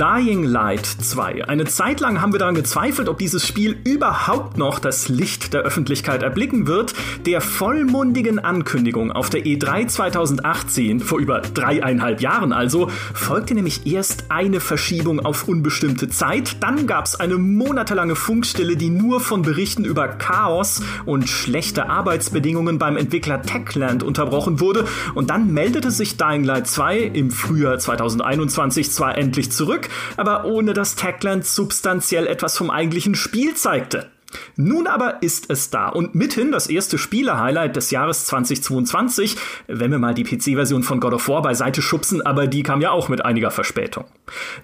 Dying Light 2. Eine Zeit lang haben wir daran gezweifelt, ob dieses Spiel überhaupt noch das Licht der Öffentlichkeit erblicken wird. Der vollmundigen Ankündigung auf der E3 2018, vor über dreieinhalb Jahren also, folgte nämlich erst eine Verschiebung auf unbestimmte Zeit. Dann gab es eine monatelange Funkstille, die nur von Berichten über Chaos und schlechte Arbeitsbedingungen beim Entwickler Techland unterbrochen wurde. Und dann meldete sich Dying Light 2 im Frühjahr 2021 zwar endlich zurück, aber ohne dass Techland substanziell etwas vom eigentlichen Spiel zeigte. Nun aber ist es da und mithin das erste Spiele-Highlight des Jahres 2022, wenn wir mal die PC-Version von God of War beiseite schubsen, aber die kam ja auch mit einiger Verspätung.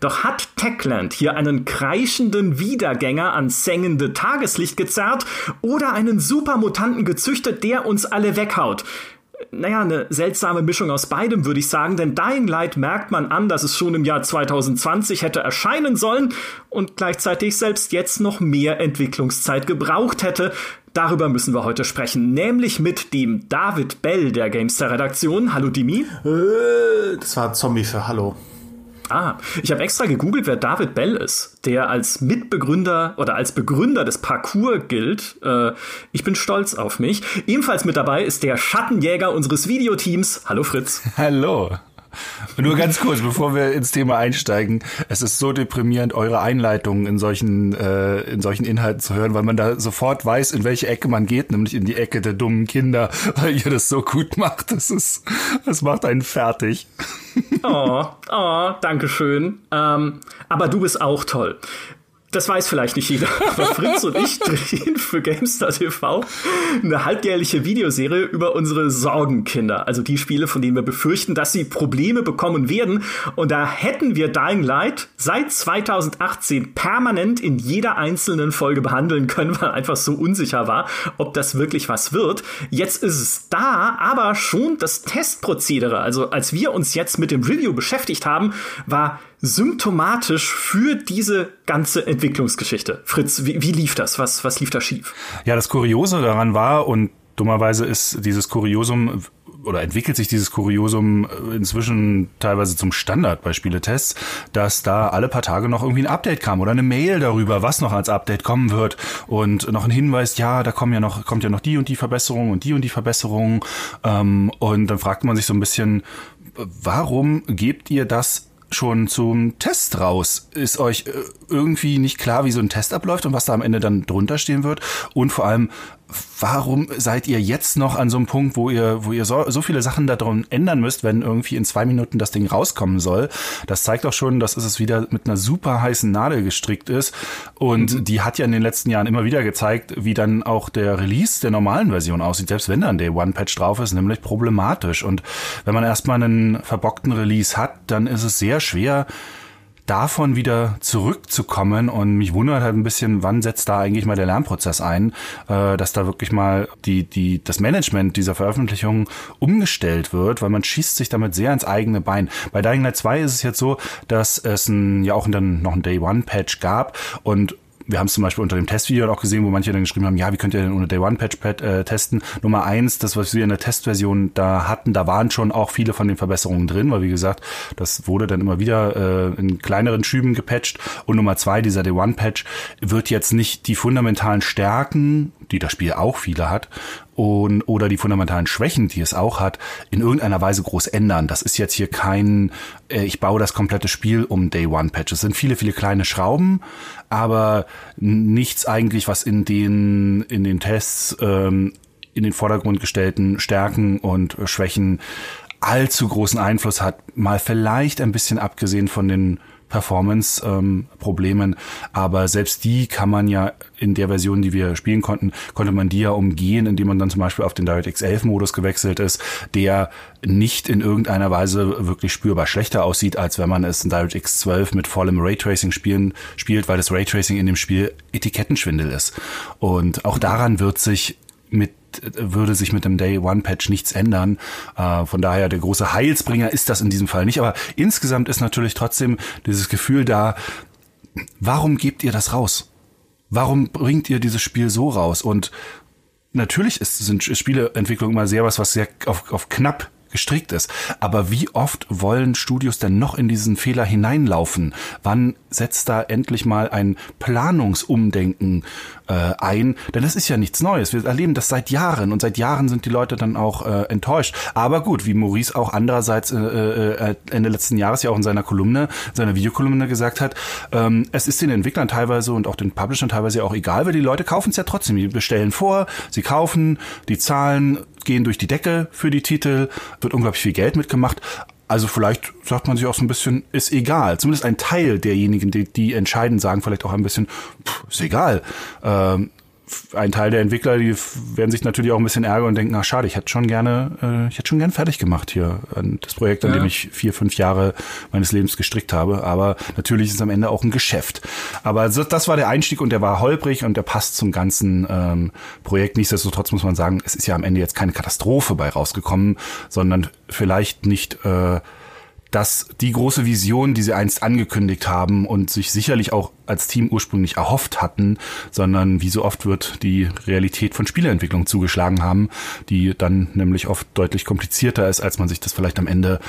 Doch hat Techland hier einen kreischenden Wiedergänger ans sengende Tageslicht gezerrt oder einen Supermutanten gezüchtet, der uns alle weghaut? Naja, eine seltsame Mischung aus beidem, würde ich sagen, denn Dying Light merkt man an, dass es schon im Jahr 2020 hätte erscheinen sollen und gleichzeitig selbst jetzt noch mehr Entwicklungszeit gebraucht hätte. Darüber müssen wir heute sprechen, nämlich mit dem David Bell der Gamester-Redaktion. Hallo Dimi. Äh, das war Zombie für Hallo. Ah, ich habe extra gegoogelt, wer David Bell ist, der als Mitbegründer oder als Begründer des Parcours gilt. Äh, ich bin stolz auf mich. Ebenfalls mit dabei ist der Schattenjäger unseres Videoteams. Hallo Fritz. Hallo. Nur ganz kurz, bevor wir ins Thema einsteigen. Es ist so deprimierend, eure Einleitungen in solchen, äh, in solchen Inhalten zu hören, weil man da sofort weiß, in welche Ecke man geht, nämlich in die Ecke der dummen Kinder, weil ihr das so gut macht. Das ist, das macht einen fertig. Oh, oh, danke schön. Ähm, aber du bist auch toll das weiß vielleicht nicht jeder, aber Fritz und ich drehen für GameStar TV eine halbjährliche Videoserie über unsere Sorgenkinder. Also die Spiele, von denen wir befürchten, dass sie Probleme bekommen werden. Und da hätten wir Dying Light seit 2018 permanent in jeder einzelnen Folge behandeln können, weil einfach so unsicher war, ob das wirklich was wird. Jetzt ist es da, aber schon das Testprozedere. Also als wir uns jetzt mit dem Review beschäftigt haben, war symptomatisch für diese ganze Entwicklungsgeschichte. Fritz, wie, wie lief das? Was, was lief da schief? Ja, das Kuriose daran war, und dummerweise ist dieses Kuriosum oder entwickelt sich dieses Kuriosum inzwischen teilweise zum Standard bei Spieletests, dass da alle paar Tage noch irgendwie ein Update kam oder eine Mail darüber, was noch als Update kommen wird und noch ein Hinweis, ja, da kommen ja noch, kommt ja noch die und die Verbesserung und die und die Verbesserung. Ähm, und dann fragt man sich so ein bisschen, warum gebt ihr das schon zum Test raus. Ist euch äh, irgendwie nicht klar, wie so ein Test abläuft und was da am Ende dann drunter stehen wird? Und vor allem, warum seid ihr jetzt noch an so einem Punkt, wo ihr, wo ihr so, so viele Sachen daran ändern müsst, wenn irgendwie in zwei Minuten das Ding rauskommen soll? Das zeigt auch schon, dass es wieder mit einer super heißen Nadel gestrickt ist. Und mhm. die hat ja in den letzten Jahren immer wieder gezeigt, wie dann auch der Release der normalen Version aussieht, selbst wenn dann der One-Patch drauf ist, nämlich problematisch. Und wenn man erstmal einen verbockten Release hat, dann ist es sehr schwer, davon wieder zurückzukommen und mich wundert halt ein bisschen, wann setzt da eigentlich mal der Lernprozess ein, äh, dass da wirklich mal die, die, das Management dieser Veröffentlichung umgestellt wird, weil man schießt sich damit sehr ins eigene Bein. Bei Dying Light 2 ist es jetzt so, dass es ein, ja auch dann noch ein Day One Patch gab und wir haben es zum Beispiel unter dem Testvideo auch gesehen, wo manche dann geschrieben haben, ja, wie könnt ihr denn ohne Day One Patch äh, testen? Nummer eins, das, was wir in der Testversion da hatten, da waren schon auch viele von den Verbesserungen drin, weil wie gesagt, das wurde dann immer wieder äh, in kleineren Schüben gepatcht. Und Nummer zwei, dieser Day One Patch wird jetzt nicht die fundamentalen Stärken, die das Spiel auch viele hat, und, oder die fundamentalen Schwächen, die es auch hat, in irgendeiner Weise groß ändern. Das ist jetzt hier kein, äh, ich baue das komplette Spiel um Day One Patch. Es sind viele, viele kleine Schrauben, aber nichts eigentlich, was in den, in den Tests ähm, in den Vordergrund gestellten Stärken und Schwächen allzu großen Einfluss hat. Mal vielleicht ein bisschen abgesehen von den Performance-Problemen. Ähm, aber selbst die kann man ja in der Version, die wir spielen konnten, konnte man die ja umgehen, indem man dann zum Beispiel auf den DirectX 11 Modus gewechselt ist, der nicht in irgendeiner Weise wirklich spürbar schlechter aussieht, als wenn man es in DirectX 12 mit vollem Raytracing spielen, spielt, weil das Raytracing in dem Spiel Etikettenschwindel ist. Und auch daran wird sich mit würde sich mit dem Day One Patch nichts ändern. Äh, von daher der große Heilsbringer ist das in diesem Fall nicht. Aber insgesamt ist natürlich trotzdem dieses Gefühl da, warum gebt ihr das raus? Warum bringt ihr dieses Spiel so raus? Und natürlich ist, sind Spieleentwicklung immer sehr was, was sehr auf, auf knapp gestrickt ist. Aber wie oft wollen Studios denn noch in diesen Fehler hineinlaufen? Wann setzt da endlich mal ein Planungsumdenken äh, ein? Denn es ist ja nichts Neues. Wir erleben das seit Jahren und seit Jahren sind die Leute dann auch äh, enttäuscht. Aber gut, wie Maurice auch andererseits äh, äh, Ende letzten Jahres ja auch in seiner Kolumne, seiner Videokolumne gesagt hat, ähm, es ist den Entwicklern teilweise und auch den Publishern teilweise auch egal, weil die Leute kaufen es ja trotzdem. Die bestellen vor, sie kaufen, die Zahlen gehen durch die Decke für die Titel, wird unglaublich viel Geld mitgemacht. Also vielleicht sagt man sich auch so ein bisschen, ist egal. Zumindest ein Teil derjenigen, die, die entscheiden, sagen vielleicht auch ein bisschen, pff, ist egal. Ähm, ein Teil der Entwickler, die werden sich natürlich auch ein bisschen ärgern und denken, ach schade, ich hätte schon gerne, äh, ich hätte schon gern fertig gemacht hier das Projekt, an ja. dem ich vier, fünf Jahre meines Lebens gestrickt habe. Aber natürlich ist es am Ende auch ein Geschäft. Aber das war der Einstieg und der war holprig und der passt zum ganzen ähm, Projekt. Nichtsdestotrotz muss man sagen, es ist ja am Ende jetzt keine Katastrophe bei rausgekommen, sondern vielleicht nicht äh, dass die große Vision, die sie einst angekündigt haben und sich sicherlich auch als Team ursprünglich erhofft hatten, sondern wie so oft wird die Realität von Spieleentwicklung zugeschlagen haben, die dann nämlich oft deutlich komplizierter ist, als man sich das vielleicht am Ende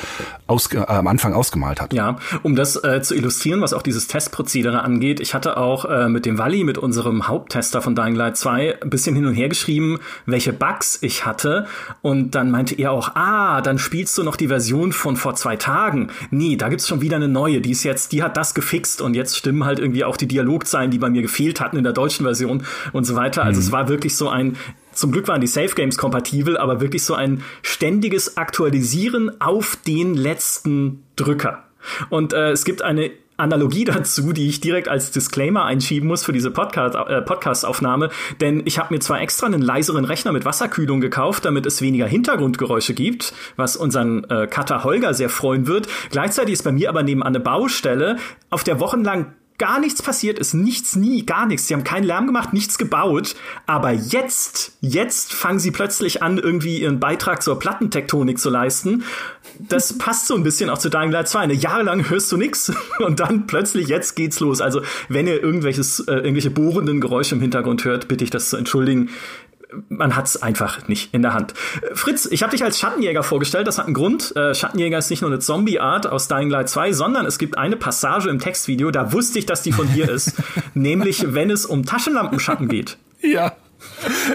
äh, am Anfang ausgemalt hat. Ja, um das äh, zu illustrieren, was auch dieses Testprozedere angeht, ich hatte auch äh, mit dem Wally, mit unserem Haupttester von Dying Light 2, ein bisschen hin und her geschrieben, welche Bugs ich hatte und dann meinte er auch, ah, dann spielst du noch die Version von vor zwei Tagen. Nee, da gibt's schon wieder eine neue, die ist jetzt, die hat das gefixt und jetzt stimmen halt irgendwie auch die Dialogzeilen, die bei mir gefehlt hatten in der deutschen Version und so weiter. Also mhm. es war wirklich so ein, zum Glück waren die Safe Games kompatibel, aber wirklich so ein ständiges Aktualisieren auf den letzten Drücker. Und äh, es gibt eine Analogie dazu, die ich direkt als Disclaimer einschieben muss für diese Podcast, äh, Podcast-Aufnahme, denn ich habe mir zwar extra einen leiseren Rechner mit Wasserkühlung gekauft, damit es weniger Hintergrundgeräusche gibt, was unseren äh, Cutter Holger sehr freuen wird. Gleichzeitig ist bei mir aber nebenan eine Baustelle, auf der wochenlang gar nichts passiert ist, nichts, nie, gar nichts. Sie haben keinen Lärm gemacht, nichts gebaut. Aber jetzt, jetzt fangen sie plötzlich an, irgendwie ihren Beitrag zur Plattentektonik zu leisten. Das passt so ein bisschen auch zu Dying Light 2. Eine Jahre lang hörst du nichts und dann plötzlich jetzt geht's los. Also wenn ihr irgendwelches, äh, irgendwelche bohrenden Geräusche im Hintergrund hört, bitte ich das zu entschuldigen man hat es einfach nicht in der Hand. Fritz, ich habe dich als Schattenjäger vorgestellt. Das hat einen Grund. Äh, Schattenjäger ist nicht nur eine Zombie-Art aus Dying Light 2, sondern es gibt eine Passage im Textvideo, da wusste ich, dass die von dir ist. nämlich, wenn es um Taschenlampenschatten geht. Ja.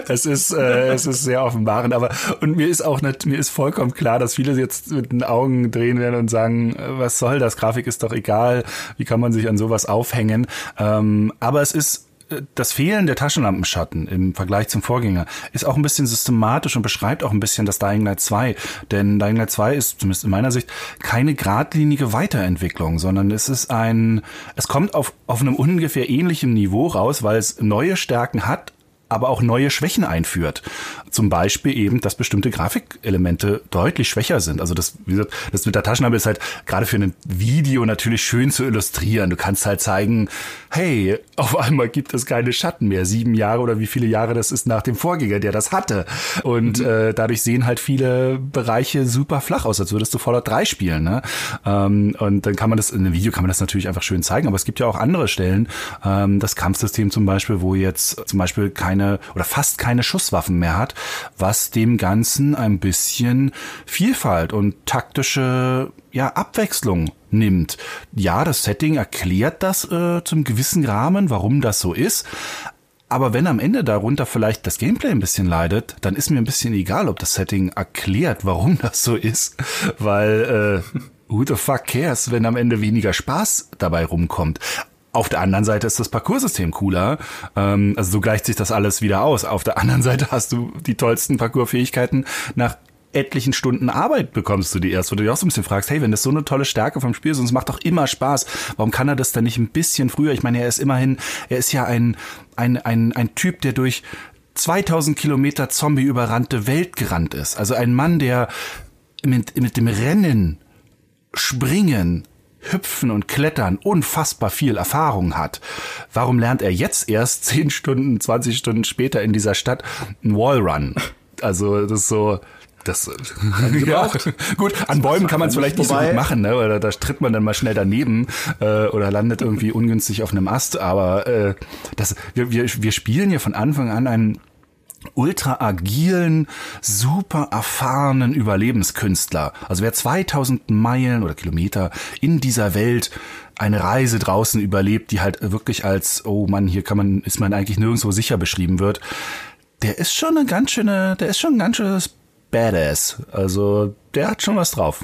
Es ist, äh, es ist sehr offenbarend, aber und mir ist auch nicht, mir ist vollkommen klar, dass viele jetzt mit den Augen drehen werden und sagen, äh, was soll das? Grafik ist doch egal, wie kann man sich an sowas aufhängen? Ähm, aber es ist das Fehlen der Taschenlampenschatten im Vergleich zum Vorgänger ist auch ein bisschen systematisch und beschreibt auch ein bisschen das Dying Light 2. Denn Dying Light 2 ist, zumindest in meiner Sicht, keine geradlinige Weiterentwicklung, sondern es ist ein, es kommt auf, auf einem ungefähr ähnlichen Niveau raus, weil es neue Stärken hat, aber auch neue Schwächen einführt. Zum Beispiel eben, dass bestimmte Grafikelemente deutlich schwächer sind. Also das, wie gesagt, das mit der Taschenlampe ist halt gerade für ein Video natürlich schön zu illustrieren. Du kannst halt zeigen, hey, auf einmal gibt es keine Schatten mehr. Sieben Jahre oder wie viele Jahre das ist nach dem Vorgänger, der das hatte. Und mhm. äh, dadurch sehen halt viele Bereiche super flach aus, als würdest du Fallout 3 spielen. Ne? Ähm, und dann kann man das, in einem Video kann man das natürlich einfach schön zeigen, aber es gibt ja auch andere Stellen, ähm, das Kampfsystem zum Beispiel, wo jetzt zum Beispiel keine oder fast keine Schusswaffen mehr hat, was dem Ganzen ein bisschen Vielfalt und taktische ja, Abwechslung nimmt. Ja, das Setting erklärt das äh, zum gewissen Rahmen, warum das so ist. Aber wenn am Ende darunter vielleicht das Gameplay ein bisschen leidet, dann ist mir ein bisschen egal, ob das Setting erklärt, warum das so ist, weil äh, who the fuck cares, wenn am Ende weniger Spaß dabei rumkommt. Auf der anderen Seite ist das Parcoursystem cooler. Ähm, also so gleicht sich das alles wieder aus. Auf der anderen Seite hast du die tollsten Parcoursfähigkeiten nach etlichen Stunden Arbeit bekommst du die erst, wo du dich auch so ein bisschen fragst, hey, wenn das so eine tolle Stärke vom Spiel ist und es macht doch immer Spaß, warum kann er das dann nicht ein bisschen früher? Ich meine, er ist immerhin, er ist ja ein, ein, ein, ein Typ, der durch 2000 Kilometer Zombie überrannte Welt gerannt ist. Also ein Mann, der mit, mit dem Rennen, Springen, Hüpfen und Klettern unfassbar viel Erfahrung hat. Warum lernt er jetzt erst 10 Stunden, 20 Stunden später in dieser Stadt einen Wallrun? Also das ist so, das ja, gut, an Bäumen kann man es vielleicht nicht so gut machen, ne? Oder da tritt man dann mal schnell daneben äh, oder landet irgendwie ungünstig auf einem Ast. Aber äh, das, wir, wir, wir spielen hier von Anfang an ein ultra agilen, super erfahrenen Überlebenskünstler. Also wer 2000 Meilen oder Kilometer in dieser Welt eine Reise draußen überlebt, die halt wirklich als, oh Mann, hier kann man, ist man eigentlich nirgendwo sicher beschrieben wird, der ist schon eine ganz schöne, der ist schon ein ganz schönes Badass. Also der hat schon was drauf.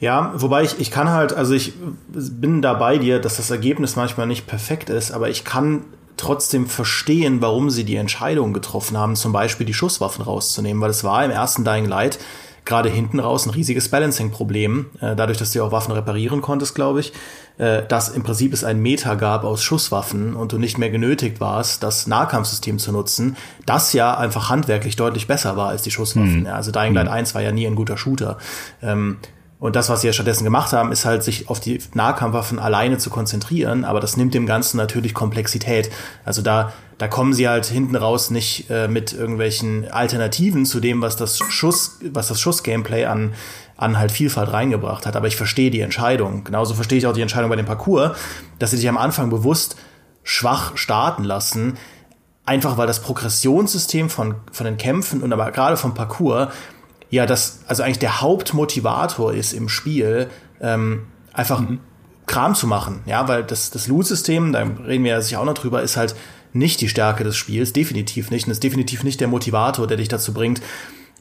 Ja, wobei ich, ich kann halt, also ich bin da bei dir, dass das Ergebnis manchmal nicht perfekt ist, aber ich kann trotzdem verstehen, warum sie die Entscheidung getroffen haben, zum Beispiel die Schusswaffen rauszunehmen, weil es war im ersten Dying Light gerade hinten raus ein riesiges Balancing-Problem, äh, dadurch, dass du auch Waffen reparieren konntest, glaube ich, äh, dass im Prinzip es ein Meta gab aus Schusswaffen und du nicht mehr genötigt warst, das Nahkampfsystem zu nutzen, das ja einfach handwerklich deutlich besser war als die Schusswaffen. Mhm. Also Dying Light mhm. 1 war ja nie ein guter Shooter. Ähm, und das, was sie ja stattdessen gemacht haben, ist halt, sich auf die Nahkampfwaffen alleine zu konzentrieren. Aber das nimmt dem Ganzen natürlich Komplexität. Also da, da kommen sie halt hinten raus nicht äh, mit irgendwelchen Alternativen zu dem, was das Schuss, was das Schuss-Gameplay an, an halt Vielfalt reingebracht hat. Aber ich verstehe die Entscheidung. Genauso verstehe ich auch die Entscheidung bei dem Parcours, dass sie sich am Anfang bewusst schwach starten lassen. Einfach weil das Progressionssystem von, von den Kämpfen und aber gerade vom Parcours ja das, also eigentlich der Hauptmotivator ist im Spiel, ähm, einfach mhm. Kram zu machen, ja, weil das, das Loot-System, da reden wir ja sicher auch noch drüber, ist halt nicht die Stärke des Spiels, definitiv nicht. Und ist definitiv nicht der Motivator, der dich dazu bringt,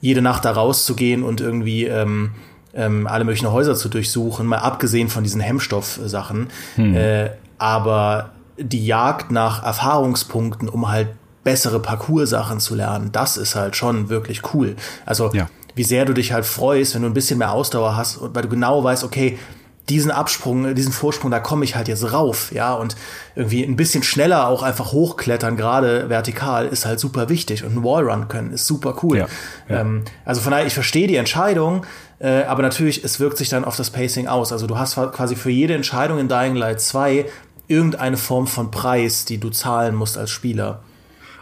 jede Nacht da rauszugehen und irgendwie ähm, ähm, alle möglichen Häuser zu durchsuchen, mal abgesehen von diesen Hemmstoff-Sachen. Hm. Äh, aber die Jagd nach Erfahrungspunkten, um halt bessere Parcours-Sachen zu lernen, das ist halt schon wirklich cool. Also ja wie sehr du dich halt freust, wenn du ein bisschen mehr Ausdauer hast, weil du genau weißt, okay, diesen Absprung, diesen Vorsprung, da komme ich halt jetzt rauf, ja, und irgendwie ein bisschen schneller auch einfach hochklettern, gerade vertikal, ist halt super wichtig und ein Wallrun können ist super cool. Ja, ja. Ähm, also von daher, ich verstehe die Entscheidung, äh, aber natürlich, es wirkt sich dann auf das Pacing aus. Also du hast quasi für jede Entscheidung in Dying Light 2 irgendeine Form von Preis, die du zahlen musst als Spieler.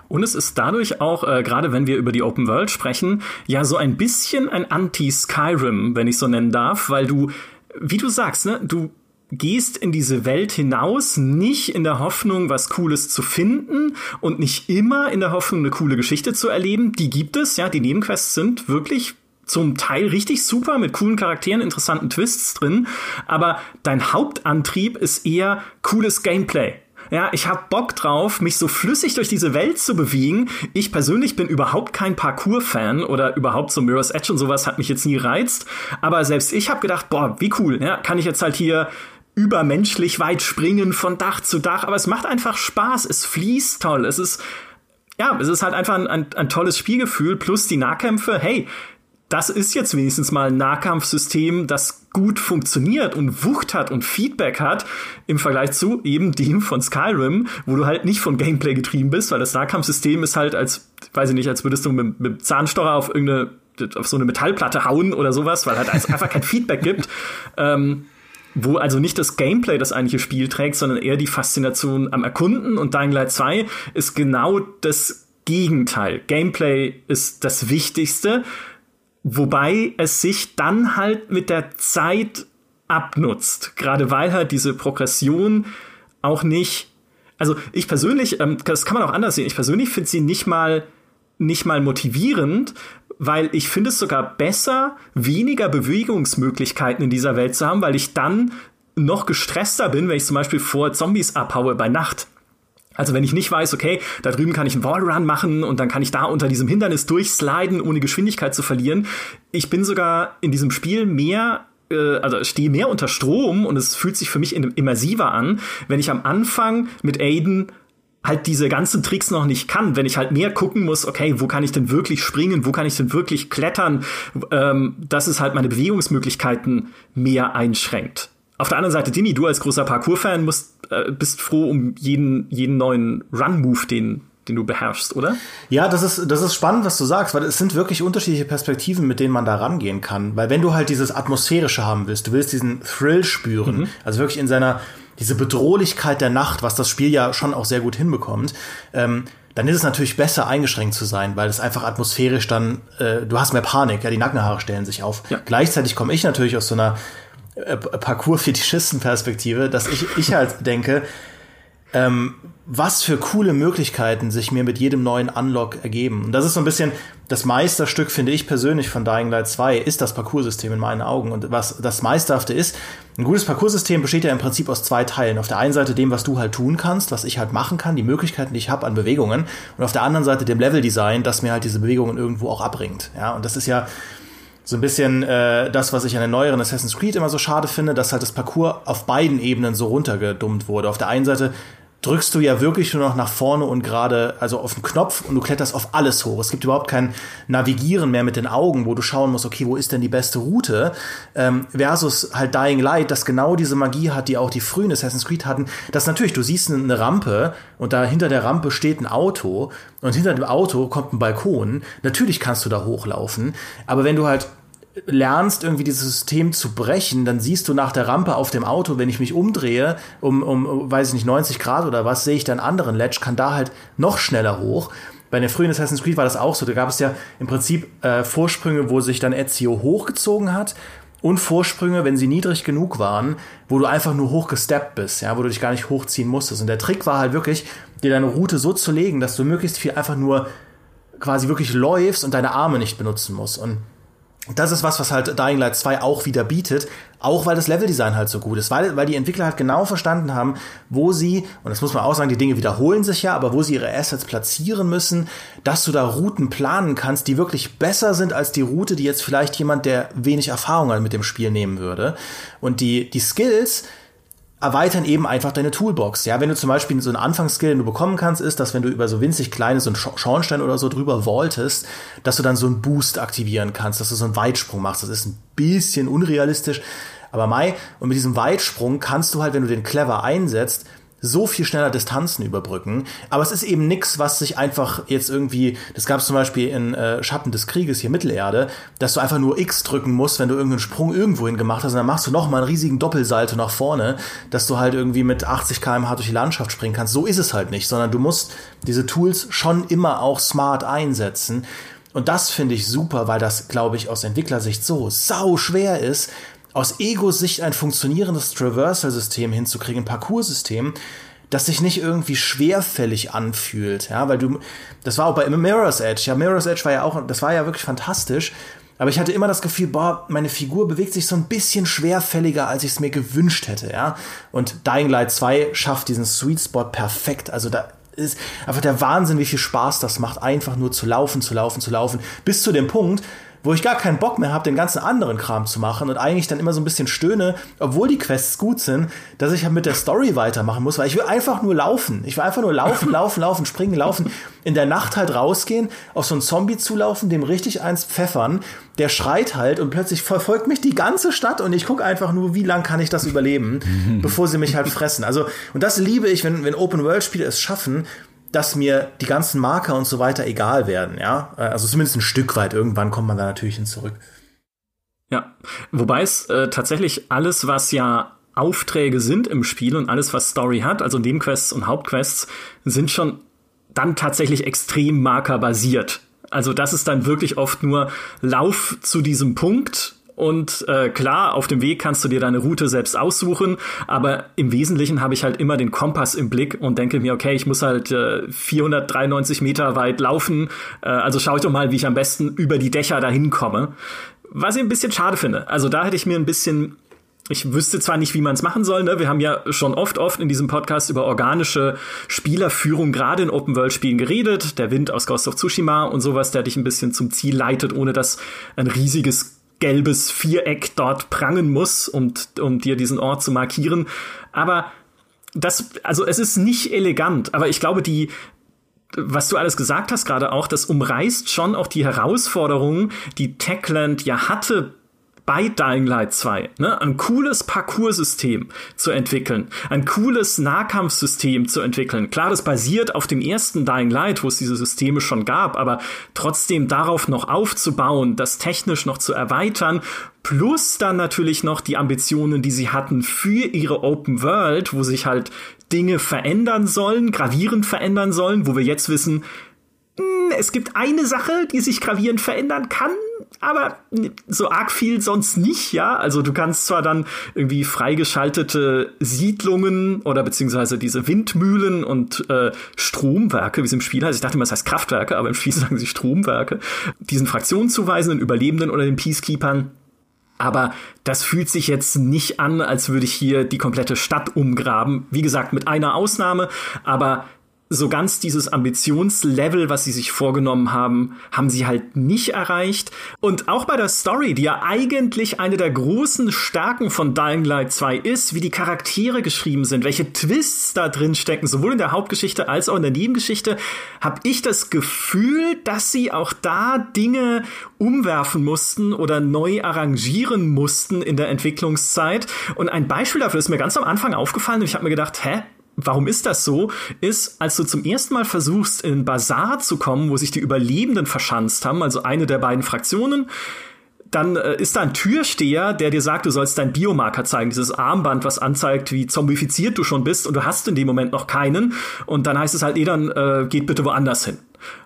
Und es ist dadurch auch, äh, gerade wenn wir über die Open World sprechen, ja so ein bisschen ein Anti-Skyrim, wenn ich so nennen darf, weil du, wie du sagst, ne, du gehst in diese Welt hinaus, nicht in der Hoffnung, was Cooles zu finden und nicht immer in der Hoffnung, eine coole Geschichte zu erleben. Die gibt es, ja, die Nebenquests sind wirklich zum Teil richtig super mit coolen Charakteren, interessanten Twists drin, aber dein Hauptantrieb ist eher cooles Gameplay. Ja, ich habe Bock drauf, mich so flüssig durch diese Welt zu bewegen. Ich persönlich bin überhaupt kein Parkour-Fan oder überhaupt so Mirror's Edge und sowas hat mich jetzt nie reizt. Aber selbst ich habe gedacht, boah, wie cool, ja, kann ich jetzt halt hier übermenschlich weit springen von Dach zu Dach. Aber es macht einfach Spaß, es fließt toll, es ist ja, es ist halt einfach ein, ein, ein tolles Spielgefühl plus die Nahkämpfe. Hey, das ist jetzt wenigstens mal ein Nahkampfsystem, das gut funktioniert und Wucht hat und Feedback hat im Vergleich zu eben dem von Skyrim, wo du halt nicht von Gameplay getrieben bist, weil das Nahkampfsystem ist halt als, weiß ich nicht, als würdest du mit, mit Zahnstocher auf irgendeine, auf so eine Metallplatte hauen oder sowas, weil halt einfach kein Feedback gibt. Ähm, wo also nicht das Gameplay das eigentliche Spiel trägt, sondern eher die Faszination am Erkunden und Dying Light 2 ist genau das Gegenteil. Gameplay ist das Wichtigste Wobei es sich dann halt mit der Zeit abnutzt. Gerade weil halt diese Progression auch nicht. Also ich persönlich, ähm, das kann man auch anders sehen. Ich persönlich finde sie nicht mal nicht mal motivierend, weil ich finde es sogar besser, weniger Bewegungsmöglichkeiten in dieser Welt zu haben, weil ich dann noch gestresster bin, wenn ich zum Beispiel vor Zombies abhaue bei Nacht. Also wenn ich nicht weiß, okay, da drüben kann ich einen Wallrun machen und dann kann ich da unter diesem Hindernis durchsliden, ohne Geschwindigkeit zu verlieren. Ich bin sogar in diesem Spiel mehr äh, also stehe mehr unter Strom und es fühlt sich für mich immersiver an, wenn ich am Anfang mit Aiden halt diese ganzen Tricks noch nicht kann, wenn ich halt mehr gucken muss, okay, wo kann ich denn wirklich springen, wo kann ich denn wirklich klettern, ähm, dass es halt meine Bewegungsmöglichkeiten mehr einschränkt. Auf der anderen Seite, Dini, du als großer Parkour-Fan äh, bist froh um jeden, jeden neuen Run-Move, den, den du beherrschst, oder? Ja, das ist, das ist spannend, was du sagst, weil es sind wirklich unterschiedliche Perspektiven, mit denen man da rangehen kann. Weil wenn du halt dieses Atmosphärische haben willst, du willst diesen Thrill spüren, mhm. also wirklich in seiner, diese Bedrohlichkeit der Nacht, was das Spiel ja schon auch sehr gut hinbekommt, ähm, dann ist es natürlich besser eingeschränkt zu sein, weil es einfach atmosphärisch dann, äh, du hast mehr Panik, ja, die Nackenhaare stellen sich auf. Ja. Gleichzeitig komme ich natürlich aus so einer äh, Parcours-Fetischisten-Perspektive, dass ich, ich halt denke, ähm, was für coole Möglichkeiten sich mir mit jedem neuen Unlock ergeben. Und das ist so ein bisschen das Meisterstück, finde ich persönlich, von Dying Light 2, ist das Parcoursystem in meinen Augen. Und was das Meisterhafte ist, ein gutes Parcoursystem besteht ja im Prinzip aus zwei Teilen. Auf der einen Seite dem, was du halt tun kannst, was ich halt machen kann, die Möglichkeiten, die ich habe an Bewegungen. Und auf der anderen Seite dem Leveldesign, das mir halt diese Bewegungen irgendwo auch abbringt. Ja, und das ist ja so ein bisschen äh, das, was ich an den neueren Assassin's Creed immer so schade finde, dass halt das Parcours auf beiden Ebenen so runtergedummt wurde. Auf der einen Seite drückst du ja wirklich nur noch nach vorne und gerade, also auf den Knopf und du kletterst auf alles hoch. Es gibt überhaupt kein Navigieren mehr mit den Augen, wo du schauen musst, okay, wo ist denn die beste Route? Ähm, versus halt Dying Light, das genau diese Magie hat, die auch die frühen Assassin's Creed hatten. Das natürlich, du siehst eine Rampe und da hinter der Rampe steht ein Auto und hinter dem Auto kommt ein Balkon. Natürlich kannst du da hochlaufen, aber wenn du halt lernst, irgendwie dieses System zu brechen, dann siehst du nach der Rampe auf dem Auto, wenn ich mich umdrehe, um, um weiß ich nicht, 90 Grad oder was, sehe ich dann anderen Ledge, kann da halt noch schneller hoch. Bei den frühen Assassin's Creed war das auch so. Da gab es ja im Prinzip äh, Vorsprünge, wo sich dann Ezio hochgezogen hat und Vorsprünge, wenn sie niedrig genug waren, wo du einfach nur hochgesteppt bist, ja, wo du dich gar nicht hochziehen musstest. Und der Trick war halt wirklich, dir deine Route so zu legen, dass du möglichst viel einfach nur quasi wirklich läufst und deine Arme nicht benutzen musst. Und das ist was, was halt Dying Light 2 auch wieder bietet, auch weil das Leveldesign halt so gut ist, weil, weil die Entwickler halt genau verstanden haben, wo sie, und das muss man auch sagen, die Dinge wiederholen sich ja, aber wo sie ihre Assets platzieren müssen, dass du da Routen planen kannst, die wirklich besser sind als die Route, die jetzt vielleicht jemand, der wenig Erfahrung hat mit dem Spiel nehmen würde. Und die, die Skills, erweitern eben einfach deine Toolbox. Ja, wenn du zum Beispiel so einen Anfangsskill, den du bekommen kannst, ist, dass wenn du über so winzig kleine, so einen Schornstein oder so drüber vaultest, dass du dann so einen Boost aktivieren kannst, dass du so einen Weitsprung machst. Das ist ein bisschen unrealistisch. Aber Mai, und mit diesem Weitsprung kannst du halt, wenn du den clever einsetzt, so viel schneller Distanzen überbrücken. Aber es ist eben nichts, was sich einfach jetzt irgendwie, das gab es zum Beispiel in äh, Schatten des Krieges hier Mittelerde, dass du einfach nur X drücken musst, wenn du irgendeinen Sprung irgendwohin gemacht hast und dann machst du noch mal einen riesigen Doppelsalto nach vorne, dass du halt irgendwie mit 80 km/h durch die Landschaft springen kannst. So ist es halt nicht, sondern du musst diese Tools schon immer auch smart einsetzen. Und das finde ich super, weil das, glaube ich, aus Entwicklersicht so sau schwer ist, aus Ego-Sicht ein funktionierendes Traversal-System hinzukriegen, ein Parcours-System, das sich nicht irgendwie schwerfällig anfühlt, ja, weil du, das war auch bei Mirror's Edge, ja, Mirror's Edge war ja auch, das war ja wirklich fantastisch, aber ich hatte immer das Gefühl, boah, meine Figur bewegt sich so ein bisschen schwerfälliger, als ich es mir gewünscht hätte, ja, und Dying Light 2 schafft diesen Sweet Spot perfekt, also da ist einfach der Wahnsinn, wie viel Spaß das macht, einfach nur zu laufen, zu laufen, zu laufen, bis zu dem Punkt, wo ich gar keinen Bock mehr habe, den ganzen anderen Kram zu machen und eigentlich dann immer so ein bisschen stöhne, obwohl die Quests gut sind, dass ich halt mit der Story weitermachen muss, weil ich will einfach nur laufen. Ich will einfach nur laufen, laufen, laufen, springen, laufen, in der Nacht halt rausgehen, auf so einen Zombie zulaufen, dem richtig eins pfeffern, der schreit halt und plötzlich verfolgt mich die ganze Stadt und ich gucke einfach nur, wie lang kann ich das überleben, bevor sie mich halt fressen. Also, und das liebe ich, wenn, wenn Open-World-Spiele es schaffen, dass mir die ganzen Marker und so weiter egal werden, ja. Äh, also zumindest ein Stück weit. Irgendwann kommt man da natürlich hin zurück. Ja, wobei es äh, tatsächlich alles, was ja Aufträge sind im Spiel und alles, was Story hat, also Nebenquests und Hauptquests, sind schon dann tatsächlich extrem markerbasiert. Also das ist dann wirklich oft nur Lauf zu diesem Punkt und äh, klar, auf dem Weg kannst du dir deine Route selbst aussuchen, aber im Wesentlichen habe ich halt immer den Kompass im Blick und denke mir, okay, ich muss halt äh, 493 Meter weit laufen, äh, also schaue ich doch mal, wie ich am besten über die Dächer dahin komme. Was ich ein bisschen schade finde. Also da hätte ich mir ein bisschen ich wüsste zwar nicht, wie man es machen soll, ne? Wir haben ja schon oft, oft in diesem Podcast über organische Spielerführung gerade in Open-World-Spielen geredet. Der Wind aus Ghost of Tsushima und sowas, der dich ein bisschen zum Ziel leitet, ohne dass ein riesiges gelbes Viereck dort prangen muss, um, um dir diesen Ort zu markieren. Aber das, also es ist nicht elegant, aber ich glaube, die, was du alles gesagt hast gerade auch, das umreißt schon auch die Herausforderungen, die Techland ja hatte bei Dying Light 2 ne, ein cooles Parcoursystem zu entwickeln, ein cooles Nahkampfsystem zu entwickeln. Klar, das basiert auf dem ersten Dying Light, wo es diese Systeme schon gab, aber trotzdem darauf noch aufzubauen, das technisch noch zu erweitern, plus dann natürlich noch die Ambitionen, die sie hatten für ihre Open World, wo sich halt Dinge verändern sollen, gravierend verändern sollen, wo wir jetzt wissen, hm, es gibt eine Sache, die sich gravierend verändern kann, aber so arg viel sonst nicht, ja. Also du kannst zwar dann irgendwie freigeschaltete Siedlungen oder beziehungsweise diese Windmühlen und äh, Stromwerke, wie es im Spiel heißt. Ich dachte immer, es heißt Kraftwerke, aber im Spiel sagen sie Stromwerke. Diesen Fraktionen zuweisen, den Überlebenden oder den Peacekeepers. Aber das fühlt sich jetzt nicht an, als würde ich hier die komplette Stadt umgraben. Wie gesagt, mit einer Ausnahme, aber so ganz dieses Ambitionslevel, was sie sich vorgenommen haben, haben sie halt nicht erreicht. Und auch bei der Story, die ja eigentlich eine der großen Stärken von Dying Light 2 ist, wie die Charaktere geschrieben sind, welche Twists da drin stecken, sowohl in der Hauptgeschichte als auch in der Nebengeschichte, habe ich das Gefühl, dass sie auch da Dinge umwerfen mussten oder neu arrangieren mussten in der Entwicklungszeit. Und ein Beispiel dafür ist mir ganz am Anfang aufgefallen und ich habe mir gedacht, hä, Warum ist das so? Ist, als du zum ersten Mal versuchst, in den Bazar zu kommen, wo sich die Überlebenden verschanzt haben, also eine der beiden Fraktionen, dann äh, ist da ein Türsteher, der dir sagt, du sollst deinen Biomarker zeigen, dieses Armband, was anzeigt, wie zombifiziert du schon bist und du hast in dem Moment noch keinen. Und dann heißt es halt, eh, dann äh, geht bitte woanders hin.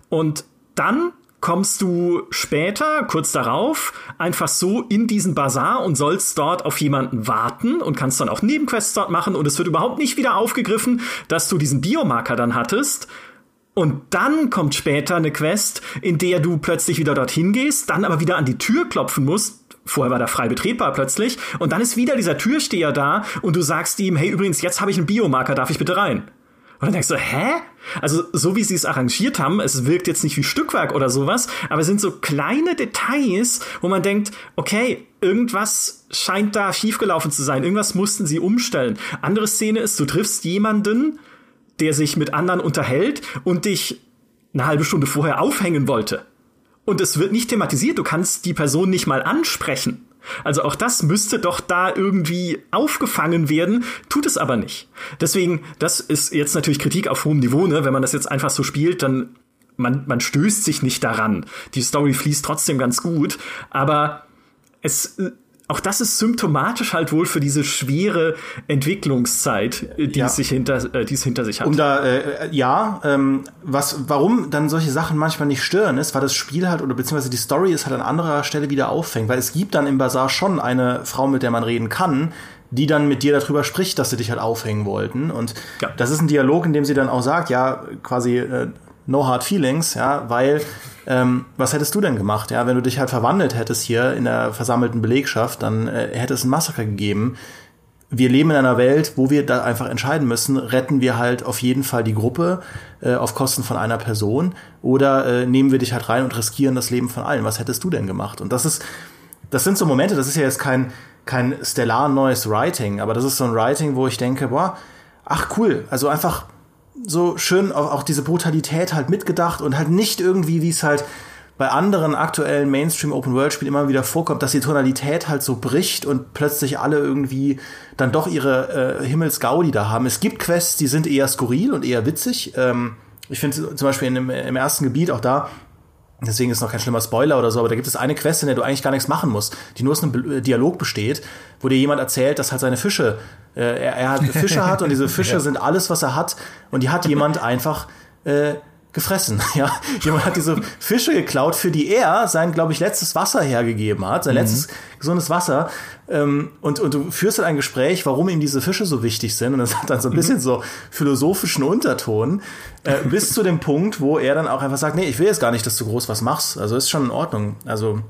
Und dann kommst du später, kurz darauf, einfach so in diesen Bazar und sollst dort auf jemanden warten und kannst dann auch Nebenquests dort machen und es wird überhaupt nicht wieder aufgegriffen, dass du diesen Biomarker dann hattest. Und dann kommt später eine Quest, in der du plötzlich wieder dorthin gehst, dann aber wieder an die Tür klopfen musst. Vorher war da frei betretbar plötzlich. Und dann ist wieder dieser Türsteher da und du sagst ihm, hey, übrigens, jetzt habe ich einen Biomarker, darf ich bitte rein? Und dann denkst du, hä? Also, so wie sie es arrangiert haben, es wirkt jetzt nicht wie Stückwerk oder sowas, aber es sind so kleine Details, wo man denkt, okay, irgendwas scheint da schiefgelaufen zu sein, irgendwas mussten sie umstellen. Andere Szene ist, du triffst jemanden, der sich mit anderen unterhält und dich eine halbe Stunde vorher aufhängen wollte. Und es wird nicht thematisiert, du kannst die Person nicht mal ansprechen. Also auch das müsste doch da irgendwie aufgefangen werden, tut es aber nicht. Deswegen, das ist jetzt natürlich Kritik auf hohem Niveau, ne? Wenn man das jetzt einfach so spielt, dann man, man stößt sich nicht daran. Die Story fließt trotzdem ganz gut, aber es auch das ist symptomatisch halt wohl für diese schwere Entwicklungszeit, die ja. es sich hinter, äh, die es hinter sich hat. Um da, äh, ja, ähm, was, warum dann solche Sachen manchmal nicht stören ist, weil das Spiel halt oder beziehungsweise die Story ist halt an anderer Stelle wieder auffängt, weil es gibt dann im Bazar schon eine Frau, mit der man reden kann, die dann mit dir darüber spricht, dass sie dich halt aufhängen wollten. Und ja. das ist ein Dialog, in dem sie dann auch sagt, ja, quasi äh, no hard feelings, ja, weil ähm, was hättest du denn gemacht? Ja, wenn du dich halt verwandelt hättest hier in der versammelten Belegschaft, dann äh, hätte es ein Massaker gegeben. Wir leben in einer Welt, wo wir da einfach entscheiden müssen, retten wir halt auf jeden Fall die Gruppe äh, auf Kosten von einer Person oder äh, nehmen wir dich halt rein und riskieren das Leben von allen. Was hättest du denn gemacht? Und das ist, das sind so Momente, das ist ja jetzt kein, kein stellar neues Writing, aber das ist so ein Writing, wo ich denke, boah, ach cool, also einfach so schön auch, diese Brutalität halt mitgedacht und halt nicht irgendwie, wie es halt bei anderen aktuellen Mainstream Open World Spielen immer wieder vorkommt, dass die Tonalität halt so bricht und plötzlich alle irgendwie dann doch ihre äh, Himmelsgaudi da haben. Es gibt Quests, die sind eher skurril und eher witzig. Ähm, ich finde zum Beispiel in dem, im ersten Gebiet auch da Deswegen ist noch kein schlimmer Spoiler oder so, aber da gibt es eine Quest, in der du eigentlich gar nichts machen musst, die nur aus einem äh, Dialog besteht, wo dir jemand erzählt, dass halt seine Fische, äh, er, er hat Fische hat und diese Fische ja. sind alles, was er hat und die hat jemand einfach äh, gefressen. Ja, jemand hat diese Fische geklaut, für die er sein, glaube ich, letztes Wasser hergegeben hat, sein mhm. letztes gesundes Wasser. Ähm, und, und du führst halt ein Gespräch, warum ihm diese Fische so wichtig sind. Und das hat dann so ein bisschen mhm. so philosophischen Unterton, äh, bis zu dem Punkt, wo er dann auch einfach sagt, nee, ich will jetzt gar nicht, dass du groß was machst. Also ist schon in Ordnung. Also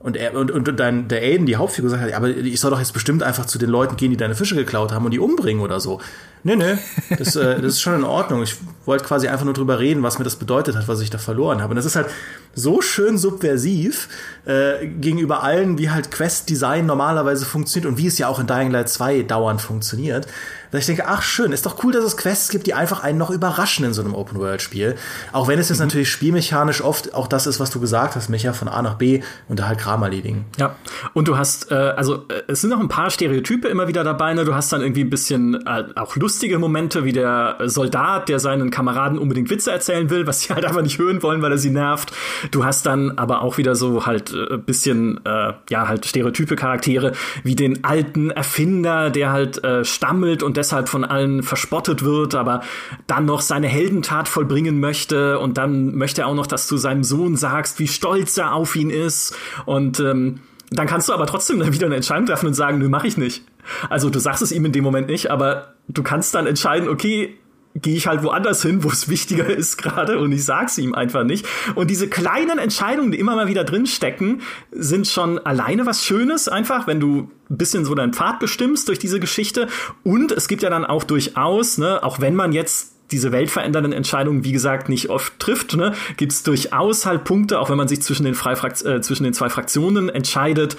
und, er, und, und dein, der Aiden, die Hauptfigur, sagt halt, aber ich soll doch jetzt bestimmt einfach zu den Leuten gehen, die deine Fische geklaut haben und die umbringen oder so. Nee, nee, das, äh, das ist schon in Ordnung. Ich wollte quasi einfach nur drüber reden, was mir das bedeutet hat, was ich da verloren habe. Und das ist halt so schön subversiv äh, gegenüber allen, wie halt Quest-Design normalerweise funktioniert und wie es ja auch in Dying Light 2 dauernd funktioniert dass ich denke, ach schön, ist doch cool, dass es Quests gibt, die einfach einen noch überraschen in so einem Open-World-Spiel. Auch wenn es jetzt mhm. natürlich spielmechanisch oft auch das ist, was du gesagt hast, Micha, von A nach B und da halt Kram erledigen. Ja, und du hast, äh, also äh, es sind noch ein paar Stereotype immer wieder dabei, ne? Du hast dann irgendwie ein bisschen äh, auch lustige Momente, wie der Soldat, der seinen Kameraden unbedingt Witze erzählen will, was sie halt einfach nicht hören wollen, weil er sie nervt. Du hast dann aber auch wieder so halt äh, bisschen, äh, ja, halt Stereotype Charaktere, wie den alten Erfinder, der halt äh, stammelt und deshalb von allen verspottet wird, aber dann noch seine Heldentat vollbringen möchte und dann möchte er auch noch, dass du seinem Sohn sagst, wie stolz er auf ihn ist und ähm, dann kannst du aber trotzdem wieder eine Entscheidung treffen und sagen, nö, mach ich nicht. Also du sagst es ihm in dem Moment nicht, aber du kannst dann entscheiden, okay, gehe ich halt woanders hin, wo es wichtiger ist gerade und ich sag's ihm einfach nicht. Und diese kleinen Entscheidungen, die immer mal wieder drin stecken, sind schon alleine was Schönes einfach, wenn du ein bisschen so deinen Pfad bestimmst durch diese Geschichte. Und es gibt ja dann auch durchaus, ne, auch wenn man jetzt diese weltverändernden Entscheidungen, wie gesagt, nicht oft trifft, ne, gibt es durchaus halt Punkte, auch wenn man sich zwischen den, Freifrakt äh, zwischen den zwei Fraktionen entscheidet,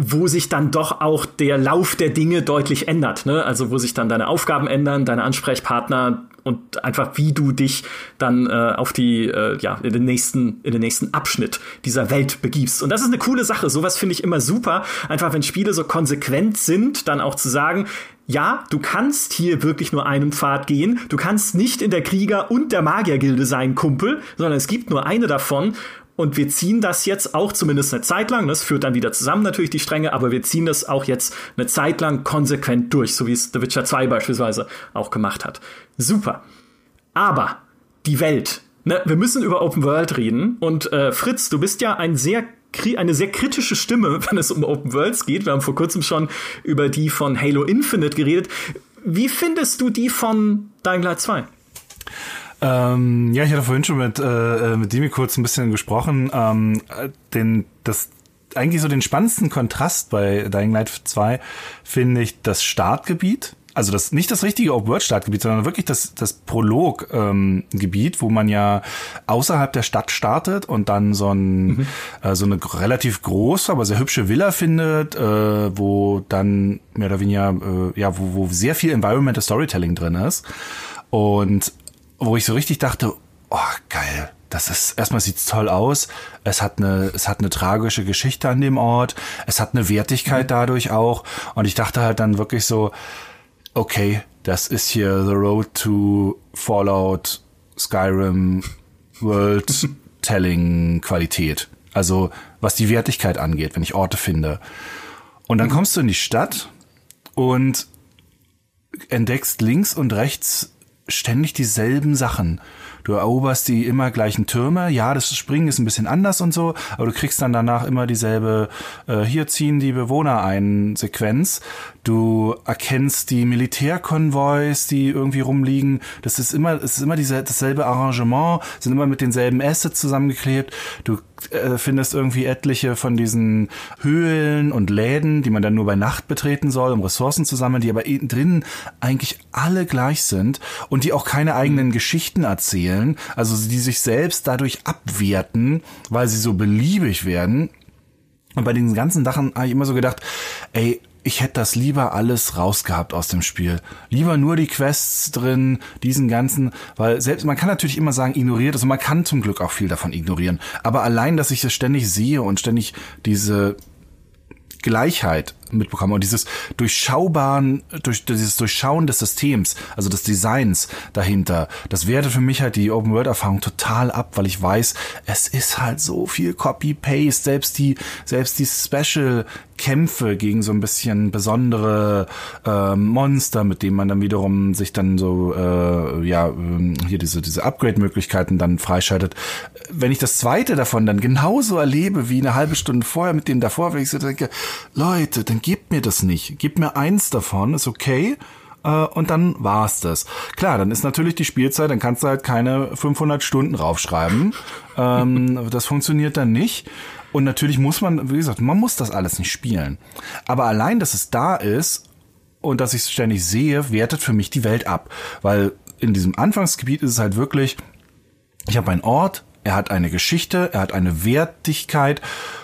wo sich dann doch auch der Lauf der Dinge deutlich ändert. Ne? Also wo sich dann deine Aufgaben ändern, deine Ansprechpartner und einfach wie du dich dann äh, auf die äh, ja in den nächsten in den nächsten Abschnitt dieser Welt begibst und das ist eine coole Sache sowas finde ich immer super einfach wenn Spiele so konsequent sind dann auch zu sagen ja, du kannst hier wirklich nur einen Pfad gehen. Du kannst nicht in der Krieger- und der Magiergilde sein, Kumpel, sondern es gibt nur eine davon. Und wir ziehen das jetzt auch zumindest eine Zeit lang, das führt dann wieder zusammen natürlich die Stränge, aber wir ziehen das auch jetzt eine Zeit lang konsequent durch, so wie es The Witcher 2 beispielsweise auch gemacht hat. Super. Aber die Welt. Ne, wir müssen über Open World reden. Und äh, Fritz, du bist ja ein sehr eine sehr kritische Stimme, wenn es um Open Worlds geht. Wir haben vor kurzem schon über die von Halo Infinite geredet. Wie findest du die von Dying Light 2? Ähm, ja, ich hatte vorhin schon mit, äh, mit Dimi kurz ein bisschen gesprochen. Ähm, den, das, eigentlich so den spannendsten Kontrast bei Dying Light 2 finde ich das Startgebiet also das nicht das richtige Open-World-Startgebiet, sondern wirklich das, das Prolog-Gebiet, ähm, wo man ja außerhalb der Stadt startet und dann so, ein, mhm. äh, so eine relativ große, aber sehr hübsche Villa findet, äh, wo dann mehr oder weniger, äh, ja, wo, wo sehr viel Environmental Storytelling drin ist. Und wo ich so richtig dachte, oh, geil, das ist erstmal sieht's toll aus. Es hat eine es hat eine tragische Geschichte an dem Ort. Es hat eine Wertigkeit mhm. dadurch auch und ich dachte halt dann wirklich so okay, das ist hier The Road to Fallout, Skyrim, World Telling Qualität. Also was die Wertigkeit angeht, wenn ich Orte finde. Und dann kommst du in die Stadt und entdeckst links und rechts ständig dieselben Sachen. Du eroberst die immer gleichen Türme. Ja, das Springen ist ein bisschen anders und so, aber du kriegst dann danach immer dieselbe, äh, hier ziehen die Bewohner ein Sequenz. Du erkennst die Militärkonvois, die irgendwie rumliegen. Das ist immer, es ist immer diese, dasselbe Arrangement, sind immer mit denselben Assets zusammengeklebt. Du äh, findest irgendwie etliche von diesen Höhlen und Läden, die man dann nur bei Nacht betreten soll, um Ressourcen zu sammeln, die aber drinnen eigentlich alle gleich sind und die auch keine eigenen mhm. Geschichten erzählen, also die sich selbst dadurch abwerten, weil sie so beliebig werden. Und bei diesen ganzen Sachen habe ich immer so gedacht, ey, ich hätte das lieber alles rausgehabt aus dem Spiel. Lieber nur die Quests drin, diesen ganzen, weil selbst, man kann natürlich immer sagen, ignoriert es und man kann zum Glück auch viel davon ignorieren. Aber allein, dass ich es ständig sehe und ständig diese Gleichheit mitbekommen und dieses Durchschaubaren, durch dieses Durchschauen des Systems, also des Designs dahinter, das wertet für mich halt die Open World Erfahrung total ab, weil ich weiß, es ist halt so viel Copy Paste, selbst die selbst die Special Kämpfe gegen so ein bisschen besondere äh, Monster, mit denen man dann wiederum sich dann so äh, ja ähm, hier diese diese Upgrade Möglichkeiten dann freischaltet. Wenn ich das zweite davon dann genauso erlebe wie eine halbe Stunde vorher mit dem davor, wenn ich so denke, Leute, dann gebt mir das nicht. Gebt mir eins davon, ist okay. Äh, und dann war's das. Klar, dann ist natürlich die Spielzeit, dann kannst du halt keine 500 Stunden raufschreiben. ähm, das funktioniert dann nicht. Und natürlich muss man, wie gesagt, man muss das alles nicht spielen. Aber allein, dass es da ist und dass ich es ständig sehe, wertet für mich die Welt ab. Weil in diesem Anfangsgebiet ist es halt wirklich, ich habe einen Ort, er hat eine Geschichte, er hat eine Wertigkeit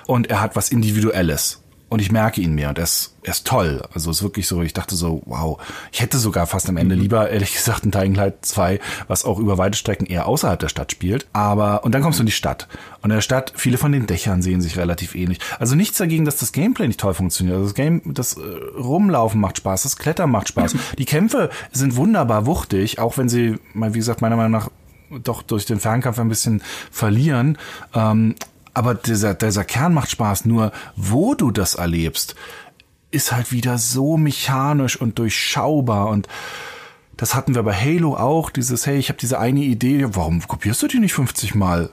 und er hat was Individuelles und ich merke ihn mehr und er ist, er ist toll. Also es ist wirklich so, ich dachte so, wow, ich hätte sogar fast am Ende mhm. lieber, ehrlich gesagt, ein Dying Light 2, was auch über weite Strecken eher außerhalb der Stadt spielt. Aber, und dann kommst du in die Stadt. Und in der Stadt, viele von den Dächern sehen sich relativ ähnlich. Also nichts dagegen, dass das Gameplay nicht toll funktioniert. Also das Game, das äh, Rumlaufen macht Spaß, das Klettern macht Spaß. Die Kämpfe sind wunderbar wuchtig, auch wenn sie, wie gesagt, meiner Meinung nach doch durch den Fernkampf ein bisschen verlieren. Ähm, aber dieser, dieser Kern macht Spaß. Nur wo du das erlebst, ist halt wieder so mechanisch und durchschaubar und das hatten wir bei Halo auch, dieses, hey, ich habe diese eine Idee, warum kopierst du die nicht 50 Mal?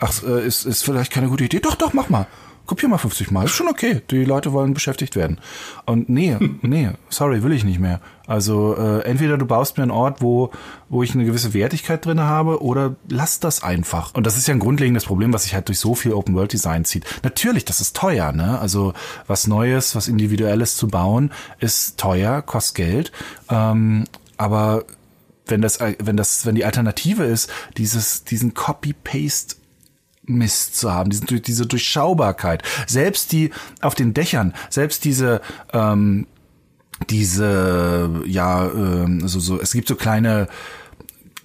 Ach, äh, ist, ist vielleicht keine gute Idee. Doch, doch, mach mal kopier mal 50 Mal, ist schon okay. Die Leute wollen beschäftigt werden. Und nee, nee, sorry, will ich nicht mehr. Also äh, entweder du baust mir einen Ort, wo, wo ich eine gewisse Wertigkeit drin habe, oder lass das einfach. Und das ist ja ein grundlegendes Problem, was sich halt durch so viel Open-World-Design zieht. Natürlich, das ist teuer, ne? Also was Neues, was Individuelles zu bauen, ist teuer, kostet Geld. Ähm, aber wenn das, wenn das, wenn die Alternative ist, dieses, diesen Copy-Paste Mist zu haben, diese, diese Durchschaubarkeit. Selbst die auf den Dächern, selbst diese ähm, diese ja ähm, so so es gibt so kleine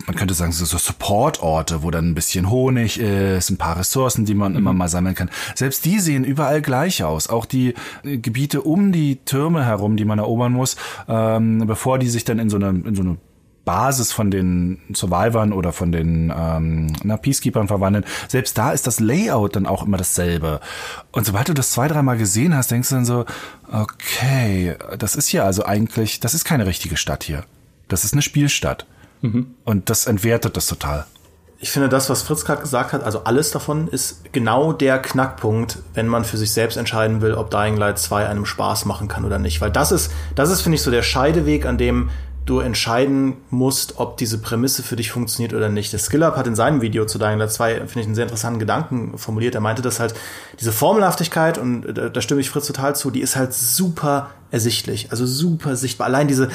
man könnte sagen, so, so Supportorte, wo dann ein bisschen Honig ist, ein paar Ressourcen, die man mhm. immer mal sammeln kann. Selbst die sehen überall gleich aus. Auch die äh, Gebiete um die Türme herum, die man erobern muss, ähm, bevor die sich dann in so eine, in so eine Basis von den Survivern oder von den ähm, na, Peacekeepers verwandeln, selbst da ist das Layout dann auch immer dasselbe. Und sobald du das zwei, dreimal gesehen hast, denkst du dann so, okay, das ist hier also eigentlich, das ist keine richtige Stadt hier. Das ist eine Spielstadt. Mhm. Und das entwertet das total. Ich finde, das, was Fritz gerade gesagt hat, also alles davon ist genau der Knackpunkt, wenn man für sich selbst entscheiden will, ob Dying Light 2 einem Spaß machen kann oder nicht. Weil das ist, das ist, finde ich, so der Scheideweg, an dem du entscheiden musst, ob diese Prämisse für dich funktioniert oder nicht. Der SkillUp hat in seinem Video zu Dying Light 2, finde ich, einen sehr interessanten Gedanken formuliert. Er meinte, dass halt diese Formelhaftigkeit, und da, da stimme ich Fritz total zu, die ist halt super ersichtlich, also super sichtbar. Allein diese,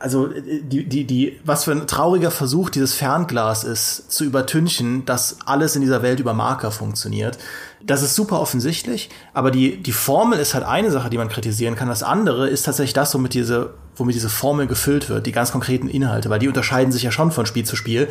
also die, die, die, was für ein trauriger Versuch dieses Fernglas ist, zu übertünchen, dass alles in dieser Welt über Marker funktioniert. Das ist super offensichtlich, aber die, die Formel ist halt eine Sache, die man kritisieren kann. Das andere ist tatsächlich das, womit diese, womit diese Formel gefüllt wird, die ganz konkreten Inhalte, weil die unterscheiden sich ja schon von Spiel zu Spiel.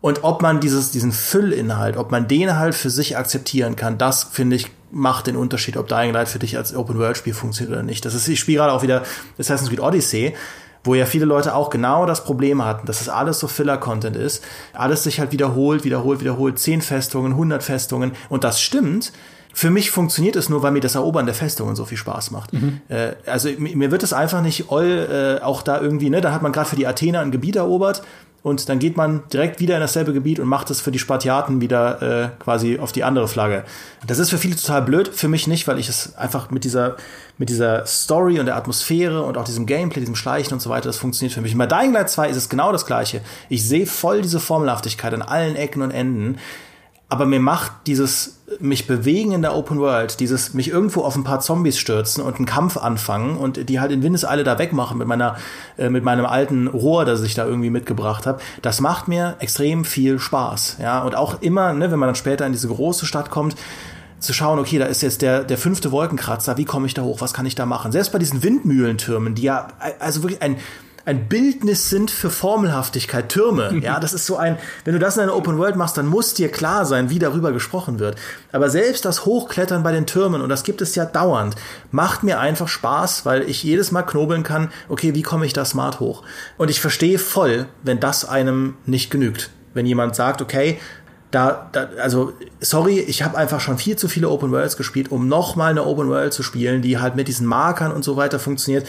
Und ob man dieses, diesen Füllinhalt, ob man den halt für sich akzeptieren kann, das finde ich macht den Unterschied, ob Dying Light für dich als Open-World-Spiel funktioniert oder nicht. Das ist, ich spiele gerade auch wieder Assassin's Creed Odyssey wo ja viele Leute auch genau das Problem hatten, dass es das alles so Filler-Content ist, alles sich halt wiederholt, wiederholt, wiederholt, zehn Festungen, 100 Festungen und das stimmt. Für mich funktioniert es nur, weil mir das Erobern der Festungen so viel Spaß macht. Mhm. Äh, also mir wird es einfach nicht all, äh, auch da irgendwie, ne, da hat man gerade für die Athener ein Gebiet erobert und dann geht man direkt wieder in dasselbe Gebiet und macht es für die Spartiaten wieder äh, quasi auf die andere Flagge. Das ist für viele total blöd, für mich nicht, weil ich es einfach mit dieser mit dieser Story und der Atmosphäre und auch diesem Gameplay, diesem Schleichen und so weiter, das funktioniert für mich. Bei Dying Light 2 ist es genau das gleiche. Ich sehe voll diese Formelhaftigkeit an allen Ecken und Enden aber mir macht dieses mich bewegen in der Open World, dieses mich irgendwo auf ein paar Zombies stürzen und einen Kampf anfangen und die halt in Windeseile da wegmachen mit meiner äh, mit meinem alten Rohr, das ich da irgendwie mitgebracht habe, das macht mir extrem viel Spaß, ja und auch immer, ne, wenn man dann später in diese große Stadt kommt, zu schauen, okay, da ist jetzt der, der fünfte Wolkenkratzer, wie komme ich da hoch, was kann ich da machen? Selbst bei diesen Windmühlentürmen, die ja, also wirklich ein, ein Bildnis sind für Formelhaftigkeit, Türme. Ja, das ist so ein, wenn du das in einer Open World machst, dann muss dir klar sein, wie darüber gesprochen wird. Aber selbst das Hochklettern bei den Türmen, und das gibt es ja dauernd, macht mir einfach Spaß, weil ich jedes Mal knobeln kann, okay, wie komme ich da smart hoch? Und ich verstehe voll, wenn das einem nicht genügt. Wenn jemand sagt, okay, da, da also sorry, ich habe einfach schon viel zu viele Open Worlds gespielt, um nochmal eine Open World zu spielen, die halt mit diesen Markern und so weiter funktioniert.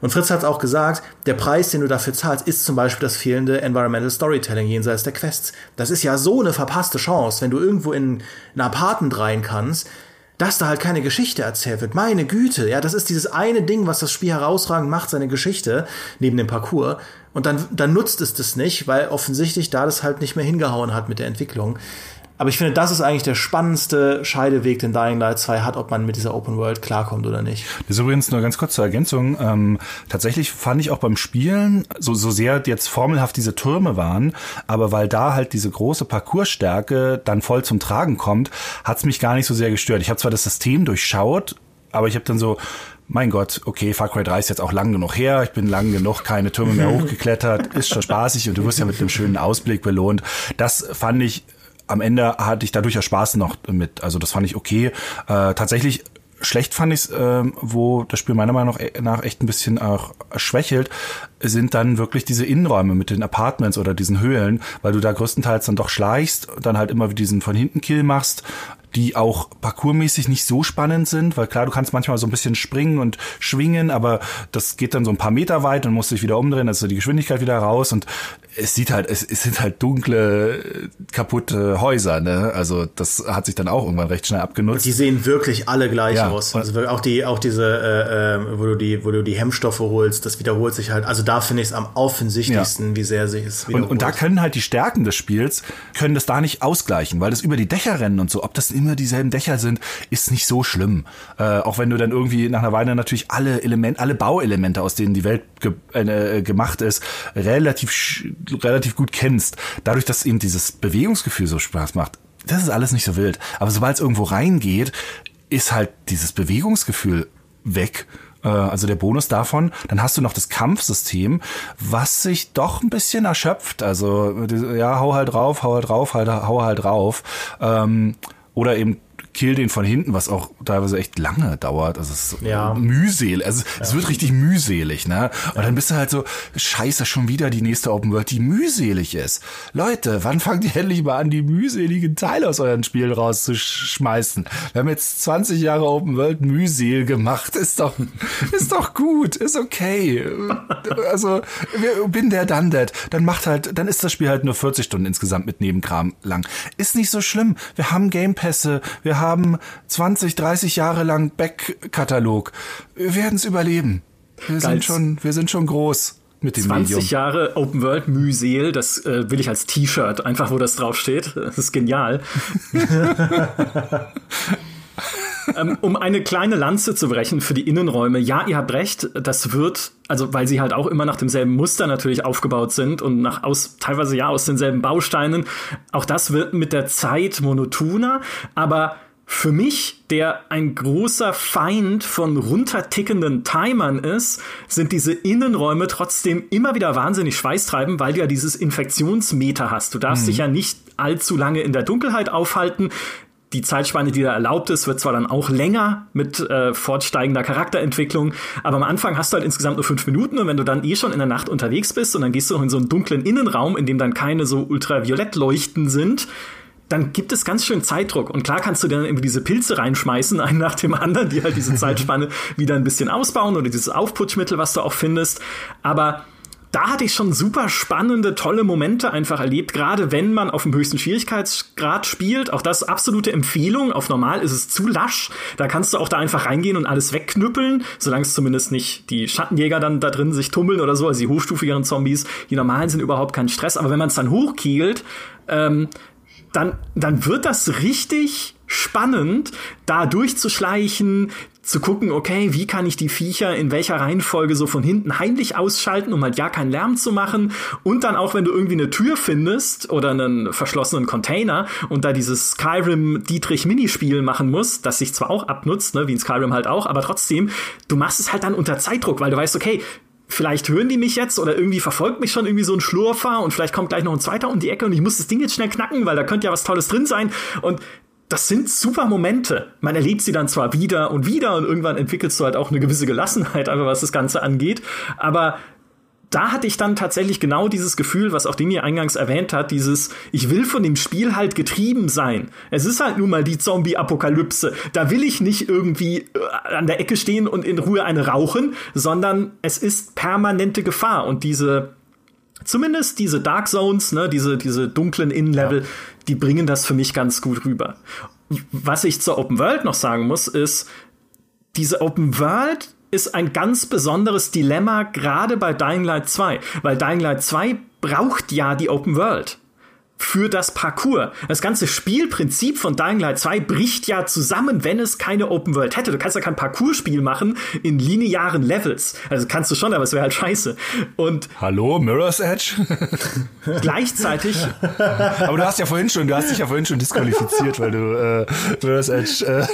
Und Fritz hat auch gesagt, der Preis, den du dafür zahlst, ist zum Beispiel das fehlende Environmental Storytelling jenseits der Quests. Das ist ja so eine verpasste Chance, wenn du irgendwo in ein Apartment rein kannst, dass da halt keine Geschichte erzählt wird. Meine Güte, ja, das ist dieses eine Ding, was das Spiel herausragend macht, seine Geschichte, neben dem Parcours. Und dann, dann nutzt es das nicht, weil offensichtlich da das halt nicht mehr hingehauen hat mit der Entwicklung. Aber ich finde, das ist eigentlich der spannendste Scheideweg, den Dying Light 2 hat, ob man mit dieser Open World klarkommt oder nicht. Das ist übrigens nur ganz kurz zur Ergänzung. Ähm, tatsächlich fand ich auch beim Spielen, so, so sehr jetzt formelhaft diese Türme waren, aber weil da halt diese große Parcoursstärke dann voll zum Tragen kommt, hat's mich gar nicht so sehr gestört. Ich habe zwar das System durchschaut, aber ich habe dann so, mein Gott, okay, Far Cry 3 ist jetzt auch lang genug her, ich bin lang genug keine Türme mehr hochgeklettert, ist schon spaßig und du wirst ja mit einem schönen Ausblick belohnt. Das fand ich am Ende hatte ich dadurch ja Spaß noch mit. Also das fand ich okay. Äh, tatsächlich schlecht fand ich es, äh, wo das Spiel meiner Meinung nach echt ein bisschen auch schwächelt, sind dann wirklich diese Innenräume mit den Apartments oder diesen Höhlen, weil du da größtenteils dann doch schleichst, dann halt immer diesen von hinten Kill machst die auch parkourmäßig nicht so spannend sind, weil klar, du kannst manchmal so ein bisschen springen und schwingen, aber das geht dann so ein paar Meter weit und musst dich wieder umdrehen, also die Geschwindigkeit wieder raus und es sieht halt, es, es sind halt dunkle, kaputte Häuser, ne? Also das hat sich dann auch irgendwann recht schnell abgenutzt. Die sehen wirklich alle gleich ja, aus. Also auch die, auch diese, äh, äh, wo du die, wo du die Hemmstoffe holst, das wiederholt sich halt. Also da finde ich es am offensichtlichsten, ja. wie sehr sich es wiederholt. Und, und da können halt die Stärken des Spiels, können das da nicht ausgleichen, weil das über die Dächer rennen und so, ob das immer dieselben Dächer sind, ist nicht so schlimm. Äh, auch wenn du dann irgendwie nach einer Weile natürlich alle Elemente, alle Bauelemente, aus denen die Welt ge äh, gemacht ist, relativ relativ gut kennst, dadurch, dass eben dieses Bewegungsgefühl so Spaß macht, das ist alles nicht so wild. Aber sobald es irgendwo reingeht, ist halt dieses Bewegungsgefühl weg äh, also der Bonus davon. Dann hast du noch das Kampfsystem, was sich doch ein bisschen erschöpft. Also ja, hau halt drauf, hau halt drauf, halt, hau halt drauf. Ähm, oder eben kill den von hinten, was auch teilweise echt lange dauert. Also es ist ja. mühselig. Also es ja. wird richtig mühselig, ne? Und ja. dann bist du halt so, scheiße, schon wieder die nächste Open World, die mühselig ist. Leute, wann fangt ihr endlich mal an, die mühseligen Teile aus euren Spielen rauszuschmeißen? Wir haben jetzt 20 Jahre Open World mühsel gemacht. Ist doch, ist doch gut, ist okay. Also, bin der dann that. Dann macht halt, dann ist das Spiel halt nur 40 Stunden insgesamt mit Nebenkram lang. Ist nicht so schlimm. Wir haben Gamepässe, wir haben haben 20, 30 Jahre lang Backkatalog. Wir werden es überleben. Wir sind schon, wir sind schon groß. Mit dem 20 Medium. Jahre Open World Müseel, das äh, will ich als T-Shirt, einfach wo das draufsteht. Das ist genial. ähm, um eine kleine Lanze zu brechen für die Innenräume. Ja, ihr habt recht, das wird, also weil sie halt auch immer nach demselben Muster natürlich aufgebaut sind und nach aus, teilweise ja aus denselben Bausteinen. Auch das wird mit der Zeit monotoner, aber für mich, der ein großer Feind von runtertickenden Timern ist, sind diese Innenräume trotzdem immer wieder wahnsinnig schweißtreibend, weil du ja dieses Infektionsmeter hast. Du darfst mhm. dich ja nicht allzu lange in der Dunkelheit aufhalten die Zeitspanne, die da erlaubt ist, wird zwar dann auch länger mit äh, fortsteigender Charakterentwicklung, aber am Anfang hast du halt insgesamt nur fünf Minuten und wenn du dann eh schon in der Nacht unterwegs bist und dann gehst du noch in so einen dunklen Innenraum, in dem dann keine so ultraviolett leuchten sind, dann gibt es ganz schön Zeitdruck. Und klar kannst du dann irgendwie diese Pilze reinschmeißen, einen nach dem anderen, die halt diese Zeitspanne wieder ein bisschen ausbauen oder dieses Aufputschmittel, was du auch findest. Aber da hatte ich schon super spannende, tolle Momente einfach erlebt, gerade wenn man auf dem höchsten Schwierigkeitsgrad spielt. Auch das absolute Empfehlung. Auf normal ist es zu lasch. Da kannst du auch da einfach reingehen und alles wegknüppeln, solange es zumindest nicht die Schattenjäger dann da drin sich tummeln oder so, also die hochstufigeren Zombies. Die normalen sind überhaupt kein Stress. Aber wenn man es dann hochkegelt, ähm, dann, dann wird das richtig spannend, da durchzuschleichen, zu gucken, okay, wie kann ich die Viecher in welcher Reihenfolge so von hinten heimlich ausschalten, um halt ja keinen Lärm zu machen. Und dann auch, wenn du irgendwie eine Tür findest oder einen verschlossenen Container und da dieses Skyrim Dietrich Minispiel machen musst, das sich zwar auch abnutzt, ne, wie in Skyrim halt auch, aber trotzdem, du machst es halt dann unter Zeitdruck, weil du weißt, okay, vielleicht hören die mich jetzt oder irgendwie verfolgt mich schon irgendwie so ein Schlurfer und vielleicht kommt gleich noch ein zweiter um die Ecke und ich muss das Ding jetzt schnell knacken, weil da könnte ja was Tolles drin sein. Und das sind super Momente. Man erlebt sie dann zwar wieder und wieder und irgendwann entwickelst du halt auch eine gewisse Gelassenheit, einfach was das Ganze angeht. Aber da hatte ich dann tatsächlich genau dieses Gefühl, was auch Dini eingangs erwähnt hat, dieses, ich will von dem Spiel halt getrieben sein. Es ist halt nun mal die Zombie-Apokalypse. Da will ich nicht irgendwie äh, an der Ecke stehen und in Ruhe eine rauchen, sondern es ist permanente Gefahr und diese, zumindest diese Dark Zones, ne, diese, diese dunklen Innenlevel, ja. die bringen das für mich ganz gut rüber. Was ich zur Open World noch sagen muss, ist, diese Open World ist ein ganz besonderes Dilemma, gerade bei Dying Light 2, weil Dying Light 2 braucht ja die Open World für das Parcours. Das ganze Spielprinzip von Dying Light 2 bricht ja zusammen, wenn es keine Open World hätte. Du kannst ja kein Parcours-Spiel machen in linearen Levels. Also kannst du schon, aber es wäre halt scheiße. Und Hallo, Mirror's Edge? gleichzeitig. aber du hast ja vorhin schon, du hast dich ja vorhin schon disqualifiziert, weil du äh, Mirror's Edge. Äh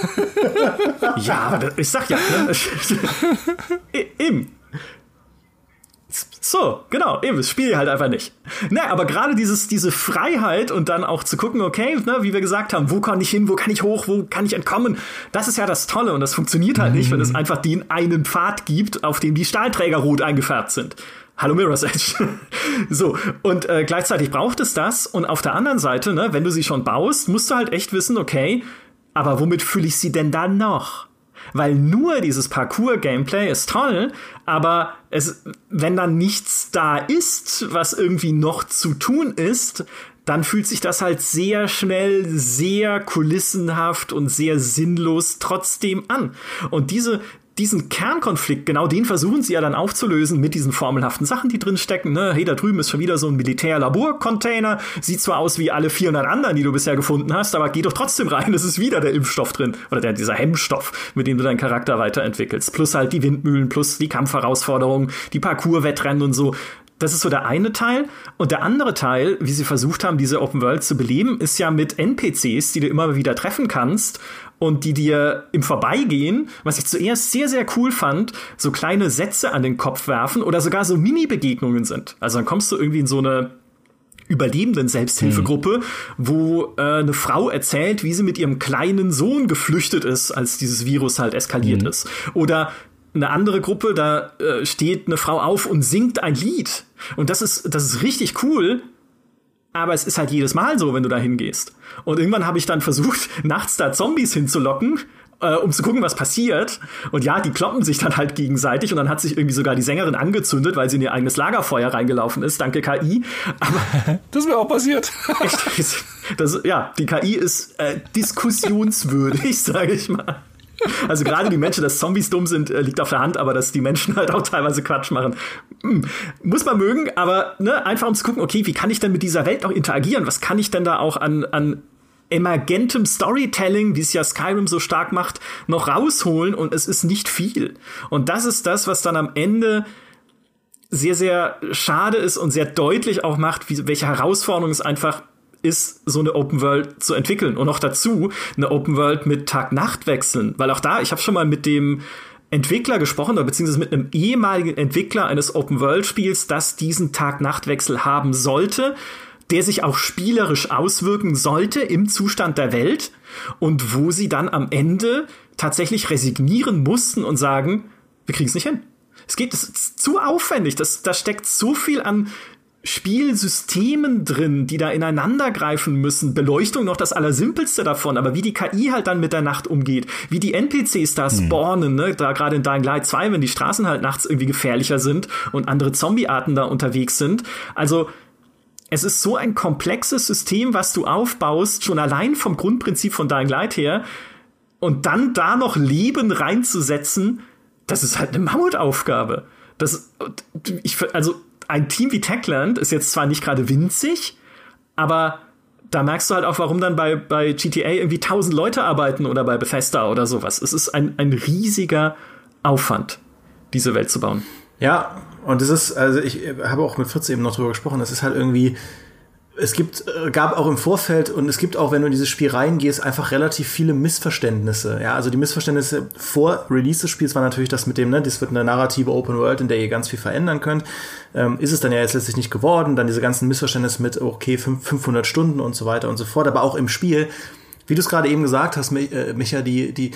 ja, ich sag ja. Ne? Eben. So, genau, eben, das spiele ich halt einfach nicht. Na, aber gerade dieses, diese Freiheit und dann auch zu gucken, okay, ne, wie wir gesagt haben, wo kann ich hin, wo kann ich hoch, wo kann ich entkommen, das ist ja das Tolle und das funktioniert halt mhm. nicht, wenn es einfach den einen Pfad gibt, auf dem die Stahlträger rot eingefärbt sind. Hallo Mirror's Edge. so, und äh, gleichzeitig braucht es das und auf der anderen Seite, ne, wenn du sie schon baust, musst du halt echt wissen, okay, Aber womit fühle ich sie denn dann noch? Weil nur dieses Parcours-Gameplay ist toll, aber es, wenn dann nichts da ist, was irgendwie noch zu tun ist, dann fühlt sich das halt sehr schnell, sehr kulissenhaft und sehr sinnlos trotzdem an. Und diese, diesen Kernkonflikt, genau den versuchen sie ja dann aufzulösen mit diesen formelhaften Sachen, die drin stecken. Ne? Hey, da drüben ist schon wieder so ein Militärlaborcontainer. Sieht zwar aus wie alle 400 anderen, die du bisher gefunden hast, aber geh doch trotzdem rein. Es ist wieder der Impfstoff drin. Oder der, dieser Hemmstoff, mit dem du deinen Charakter weiterentwickelst. Plus halt die Windmühlen, plus die Kampfherausforderungen, die Parcours-Wettrennen und so. Das ist so der eine Teil. Und der andere Teil, wie sie versucht haben, diese Open World zu beleben, ist ja mit NPCs, die du immer wieder treffen kannst und die dir im Vorbeigehen, was ich zuerst sehr, sehr cool fand, so kleine Sätze an den Kopf werfen oder sogar so Mini-Begegnungen sind. Also dann kommst du irgendwie in so eine überlebenden Selbsthilfegruppe, mhm. wo äh, eine Frau erzählt, wie sie mit ihrem kleinen Sohn geflüchtet ist, als dieses Virus halt eskaliert mhm. ist. Oder eine andere Gruppe, da äh, steht eine Frau auf und singt ein Lied. Und das ist, das ist richtig cool. Aber es ist halt jedes Mal so, wenn du da hingehst. Und irgendwann habe ich dann versucht, nachts da Zombies hinzulocken, äh, um zu gucken, was passiert. Und ja, die kloppen sich dann halt gegenseitig und dann hat sich irgendwie sogar die Sängerin angezündet, weil sie in ihr eigenes Lagerfeuer reingelaufen ist, danke KI. Aber das wäre auch passiert. Echt, das, ja, die KI ist äh, diskussionswürdig, sage ich mal. Also gerade die Menschen, dass Zombies dumm sind, äh, liegt auf der Hand, aber dass die Menschen halt auch teilweise Quatsch machen, hm, muss man mögen, aber ne, einfach um zu gucken, okay, wie kann ich denn mit dieser Welt auch interagieren? Was kann ich denn da auch an, an emergentem Storytelling, wie es ja Skyrim so stark macht, noch rausholen und es ist nicht viel. Und das ist das, was dann am Ende sehr, sehr schade ist und sehr deutlich auch macht, wie, welche Herausforderung es einfach ist, so eine Open World zu entwickeln. Und noch dazu eine Open World mit Tag-Nacht-Wechseln. Weil auch da, ich habe schon mal mit dem Entwickler gesprochen, oder beziehungsweise mit einem ehemaligen Entwickler eines Open-World-Spiels, das diesen Tag-Nacht-Wechsel haben sollte, der sich auch spielerisch auswirken sollte im Zustand der Welt und wo sie dann am Ende tatsächlich resignieren mussten und sagen, wir kriegen es nicht hin. Es geht, es ist zu aufwendig, das, da steckt so viel an Spielsystemen drin, die da ineinander greifen müssen. Beleuchtung noch das Allersimpelste davon, aber wie die KI halt dann mit der Nacht umgeht, wie die NPCs da hm. spawnen, ne, da gerade in Dying Light 2, wenn die Straßen halt nachts irgendwie gefährlicher sind und andere Zombiearten da unterwegs sind. Also, es ist so ein komplexes System, was du aufbaust, schon allein vom Grundprinzip von Dying Light her, und dann da noch Leben reinzusetzen, das ist halt eine Mammutaufgabe. Das, ich, also, ein Team wie Techland ist jetzt zwar nicht gerade winzig, aber da merkst du halt auch, warum dann bei, bei GTA irgendwie tausend Leute arbeiten oder bei Bethesda oder sowas. Es ist ein, ein riesiger Aufwand, diese Welt zu bauen. Ja, und es ist, also ich habe auch mit Fritz eben noch drüber gesprochen, es ist halt irgendwie, es gibt, äh, gab auch im Vorfeld und es gibt auch, wenn du in dieses Spiel reingehst, einfach relativ viele Missverständnisse. Ja, also die Missverständnisse vor Release des Spiels war natürlich das mit dem, ne, das wird eine narrative Open World, in der ihr ganz viel verändern könnt. Ähm, ist es dann ja jetzt letztlich nicht geworden. Dann diese ganzen Missverständnisse mit, okay, 500 Stunden und so weiter und so fort. Aber auch im Spiel, wie du es gerade eben gesagt hast, äh, Micha, die, die,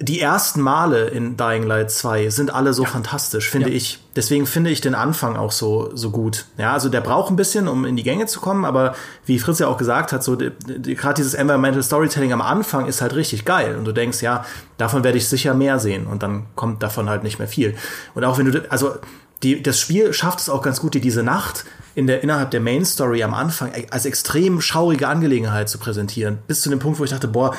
die ersten Male in Dying Light 2 sind alle so ja. fantastisch, finde ja. ich. Deswegen finde ich den Anfang auch so, so gut. Ja, also der braucht ein bisschen, um in die Gänge zu kommen, aber wie Fritz ja auch gesagt hat, so die, die, gerade dieses Environmental Storytelling am Anfang ist halt richtig geil. Und du denkst, ja, davon werde ich sicher mehr sehen. Und dann kommt davon halt nicht mehr viel. Und auch wenn du, also die, das Spiel schafft es auch ganz gut, dir diese Nacht in der, innerhalb der Main Story am Anfang als extrem schaurige Angelegenheit zu präsentieren. Bis zu dem Punkt, wo ich dachte, boah,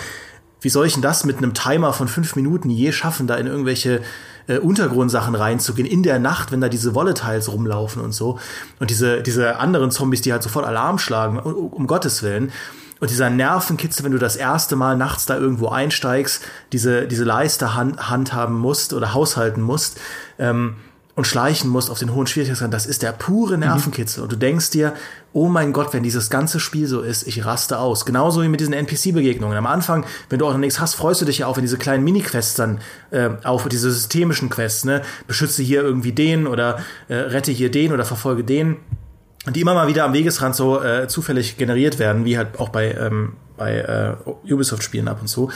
wie soll ich denn das mit einem Timer von fünf Minuten je schaffen, da in irgendwelche äh, Untergrundsachen reinzugehen, in der Nacht, wenn da diese Volatiles rumlaufen und so. Und diese, diese anderen Zombies, die halt sofort Alarm schlagen, um, um Gottes Willen. Und dieser Nervenkitzel, wenn du das erste Mal nachts da irgendwo einsteigst, diese, diese Leiste hand, handhaben musst oder haushalten musst, ähm, und schleichen musst auf den hohen Schwierigkeitsgrad, das ist der pure mhm. Nervenkitzel. Mhm. Und du denkst dir, oh mein Gott, wenn dieses ganze Spiel so ist, ich raste aus. Genauso wie mit diesen NPC-Begegnungen. Am Anfang, wenn du auch noch nichts hast, freust du dich ja auch, wenn diese kleinen Mini-Quests dann äh, auf diese systemischen Quests, ne, beschütze hier irgendwie den oder äh, rette hier den oder verfolge den. Die immer mal wieder am Wegesrand so äh, zufällig generiert werden, wie halt auch bei, ähm, bei äh, Ubisoft-Spielen ab und zu.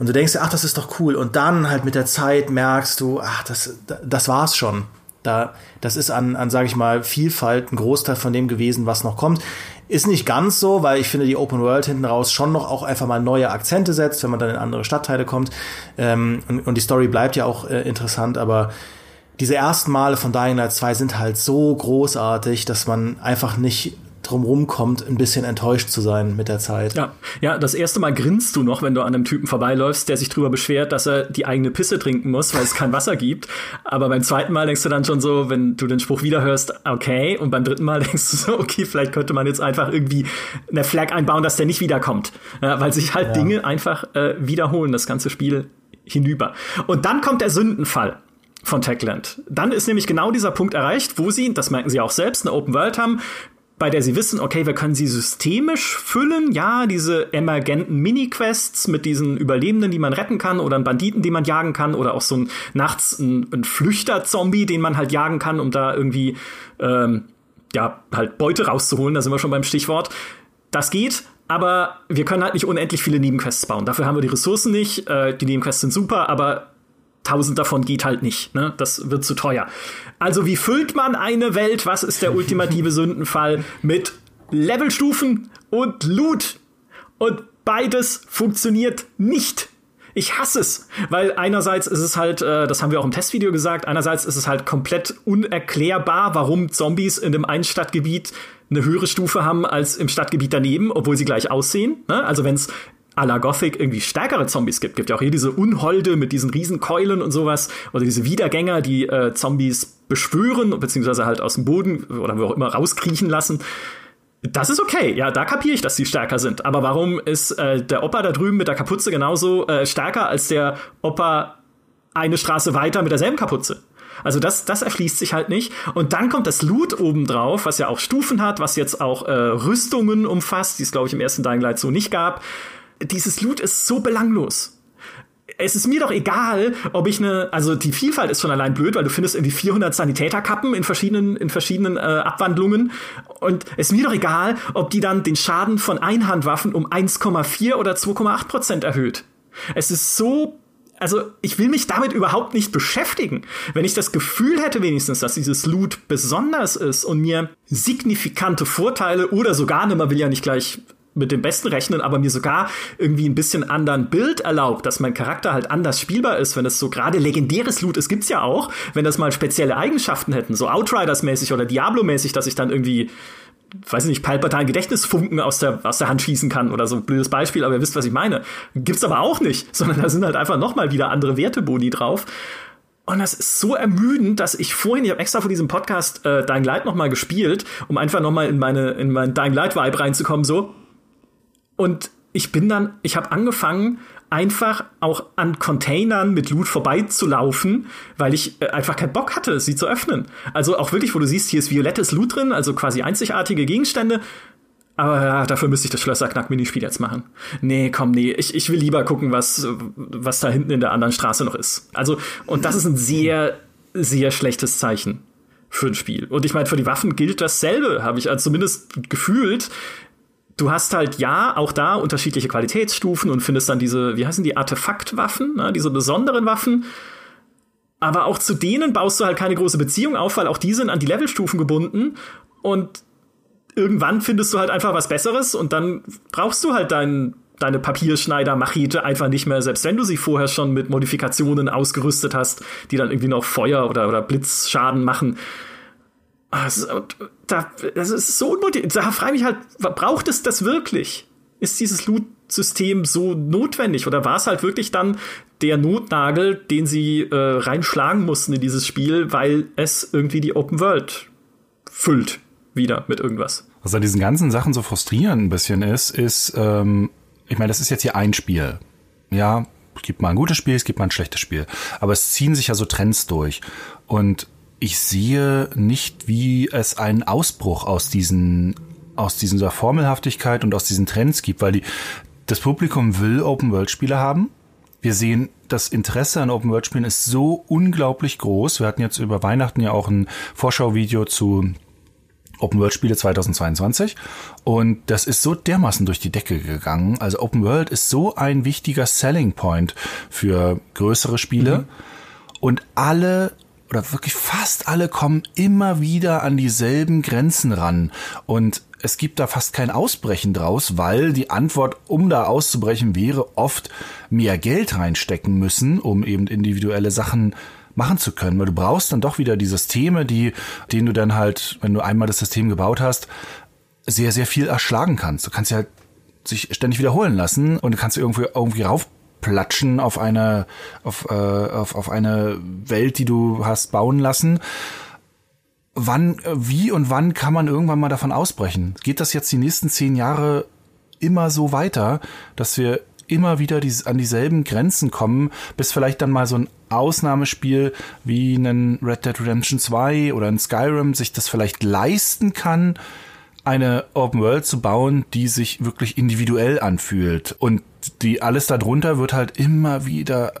Und du denkst dir, ach, das ist doch cool. Und dann halt mit der Zeit merkst du, ach, das, das war's schon. Da, das ist an, an sage ich mal, Vielfalt ein Großteil von dem gewesen, was noch kommt. Ist nicht ganz so, weil ich finde, die Open World hinten raus schon noch auch einfach mal neue Akzente setzt, wenn man dann in andere Stadtteile kommt. Ähm, und, und, die Story bleibt ja auch äh, interessant, aber diese ersten Male von Dying Light 2 sind halt so großartig, dass man einfach nicht drumrum kommt, ein bisschen enttäuscht zu sein mit der Zeit. Ja, ja, das erste Mal grinst du noch, wenn du an einem Typen vorbeiläufst, der sich drüber beschwert, dass er die eigene Pisse trinken muss, weil es kein Wasser gibt. Aber beim zweiten Mal denkst du dann schon so, wenn du den Spruch wiederhörst, okay. Und beim dritten Mal denkst du so, okay, vielleicht könnte man jetzt einfach irgendwie eine Flag einbauen, dass der nicht wiederkommt. Ja, weil sich halt ja. Dinge einfach äh, wiederholen, das ganze Spiel hinüber. Und dann kommt der Sündenfall von Techland. Dann ist nämlich genau dieser Punkt erreicht, wo sie, das merken sie auch selbst, eine Open World haben, bei der sie wissen, okay, wir können sie systemisch füllen. Ja, diese emergenten Mini-Quests mit diesen Überlebenden, die man retten kann, oder einen Banditen, den man jagen kann, oder auch so ein nachts ein, ein Flüchter-Zombie, den man halt jagen kann, um da irgendwie ähm, ja halt Beute rauszuholen. Da sind wir schon beim Stichwort. Das geht, aber wir können halt nicht unendlich viele Nebenquests bauen. Dafür haben wir die Ressourcen nicht. Äh, die Nebenquests sind super, aber tausend davon geht halt nicht. Ne? Das wird zu teuer. Also wie füllt man eine Welt? Was ist der ultimative Sündenfall? Mit Levelstufen und Loot. Und beides funktioniert nicht. Ich hasse es, weil einerseits ist es halt, äh, das haben wir auch im Testvideo gesagt, einerseits ist es halt komplett unerklärbar, warum Zombies in dem einen Stadtgebiet eine höhere Stufe haben als im Stadtgebiet daneben, obwohl sie gleich aussehen. Ne? Also wenn es à la Gothic irgendwie stärkere Zombies gibt. Gibt ja auch hier diese Unholde mit diesen riesen Keulen und sowas. Oder diese Wiedergänger, die äh, Zombies beschwören, beziehungsweise halt aus dem Boden oder wo auch immer rauskriechen lassen. Das ist okay, ja, da kapiere ich, dass die stärker sind. Aber warum ist äh, der Opa da drüben mit der Kapuze genauso äh, stärker als der Opa eine Straße weiter mit derselben Kapuze? Also das, das erschließt sich halt nicht. Und dann kommt das Loot obendrauf, was ja auch Stufen hat, was jetzt auch äh, Rüstungen umfasst, die es, glaube ich, im ersten Dying Light so nicht gab dieses Loot ist so belanglos. Es ist mir doch egal, ob ich eine, also die Vielfalt ist schon allein blöd, weil du findest irgendwie 400 Sanitäterkappen in verschiedenen, in verschiedenen äh, Abwandlungen. Und es ist mir doch egal, ob die dann den Schaden von Einhandwaffen um 1,4 oder 2,8 Prozent erhöht. Es ist so also ich will mich damit überhaupt nicht beschäftigen. Wenn ich das Gefühl hätte wenigstens, dass dieses Loot besonders ist und mir signifikante Vorteile oder sogar, ne, man will ja nicht gleich mit dem Besten rechnen, aber mir sogar irgendwie ein bisschen anderen Bild erlaubt, dass mein Charakter halt anders spielbar ist, wenn es so gerade legendäres Loot ist, gibt's ja auch, wenn das mal spezielle Eigenschaften hätten, so Outriders-mäßig oder Diablo-mäßig, dass ich dann irgendwie weiß nicht, Palpatine Gedächtnisfunken aus der, aus der Hand schießen kann oder so. Blödes Beispiel, aber ihr wisst, was ich meine. Gibt's aber auch nicht, sondern da sind halt einfach nochmal wieder andere Werteboni drauf. Und das ist so ermüdend, dass ich vorhin, ich habe extra vor diesem Podcast äh, Dying Light nochmal gespielt, um einfach nochmal in meine, in meinen Dying Light Vibe reinzukommen, so. Und ich bin dann, ich habe angefangen, einfach auch an Containern mit Loot vorbeizulaufen, weil ich äh, einfach keinen Bock hatte, sie zu öffnen. Also auch wirklich, wo du siehst, hier ist violettes Loot drin, also quasi einzigartige Gegenstände. Aber ja, dafür müsste ich das Schlösserknack-Minispiel jetzt machen. Nee, komm, nee, ich, ich will lieber gucken, was, was da hinten in der anderen Straße noch ist. Also, und das ist ein sehr, sehr schlechtes Zeichen für ein Spiel. Und ich meine, für die Waffen gilt dasselbe, habe ich also zumindest gefühlt du hast halt ja auch da unterschiedliche Qualitätsstufen und findest dann diese, wie heißen die, Artefaktwaffen, ne, diese besonderen Waffen. Aber auch zu denen baust du halt keine große Beziehung auf, weil auch die sind an die Levelstufen gebunden und irgendwann findest du halt einfach was Besseres und dann brauchst du halt deinen deine Papierschneider-Machete einfach nicht mehr, selbst wenn du sie vorher schon mit Modifikationen ausgerüstet hast, die dann irgendwie noch Feuer oder, oder Blitzschaden machen. Also, da, das ist so unmotiviert. Da frage ich mich halt, braucht es das wirklich? Ist dieses Loot-System so notwendig? Oder war es halt wirklich dann der Notnagel, den sie äh, reinschlagen mussten in dieses Spiel, weil es irgendwie die Open World füllt wieder mit irgendwas? Was an diesen ganzen Sachen so frustrierend ein bisschen ist, ist, ähm, ich meine, das ist jetzt hier ein Spiel. Ja, es gibt mal ein gutes Spiel, es gibt mal ein schlechtes Spiel. Aber es ziehen sich ja so Trends durch. Und ich sehe nicht, wie es einen Ausbruch aus diesen aus dieser Formelhaftigkeit und aus diesen Trends gibt, weil die, das Publikum will Open-World-Spiele haben. Wir sehen, das Interesse an Open-World-Spielen ist so unglaublich groß. Wir hatten jetzt über Weihnachten ja auch ein Vorschauvideo zu Open World Spiele 2022 und das ist so dermaßen durch die Decke gegangen. Also Open World ist so ein wichtiger Selling Point für größere Spiele mhm. und alle oder wirklich fast alle kommen immer wieder an dieselben Grenzen ran. Und es gibt da fast kein Ausbrechen draus, weil die Antwort, um da auszubrechen, wäre oft mehr Geld reinstecken müssen, um eben individuelle Sachen machen zu können, weil du brauchst dann doch wieder die Systeme, die, denen du dann halt, wenn du einmal das System gebaut hast, sehr, sehr viel erschlagen kannst. Du kannst ja halt sich ständig wiederholen lassen und du kannst irgendwie, irgendwie raufplatschen auf eine, auf, äh, auf, auf eine Welt, die du hast bauen lassen. Wann, wie und wann kann man irgendwann mal davon ausbrechen? Geht das jetzt die nächsten zehn Jahre immer so weiter, dass wir immer wieder die, an dieselben Grenzen kommen, bis vielleicht dann mal so ein Ausnahmespiel wie ein Red Dead Redemption 2 oder ein Skyrim sich das vielleicht leisten kann, eine Open World zu bauen, die sich wirklich individuell anfühlt. Und die alles darunter wird halt immer wieder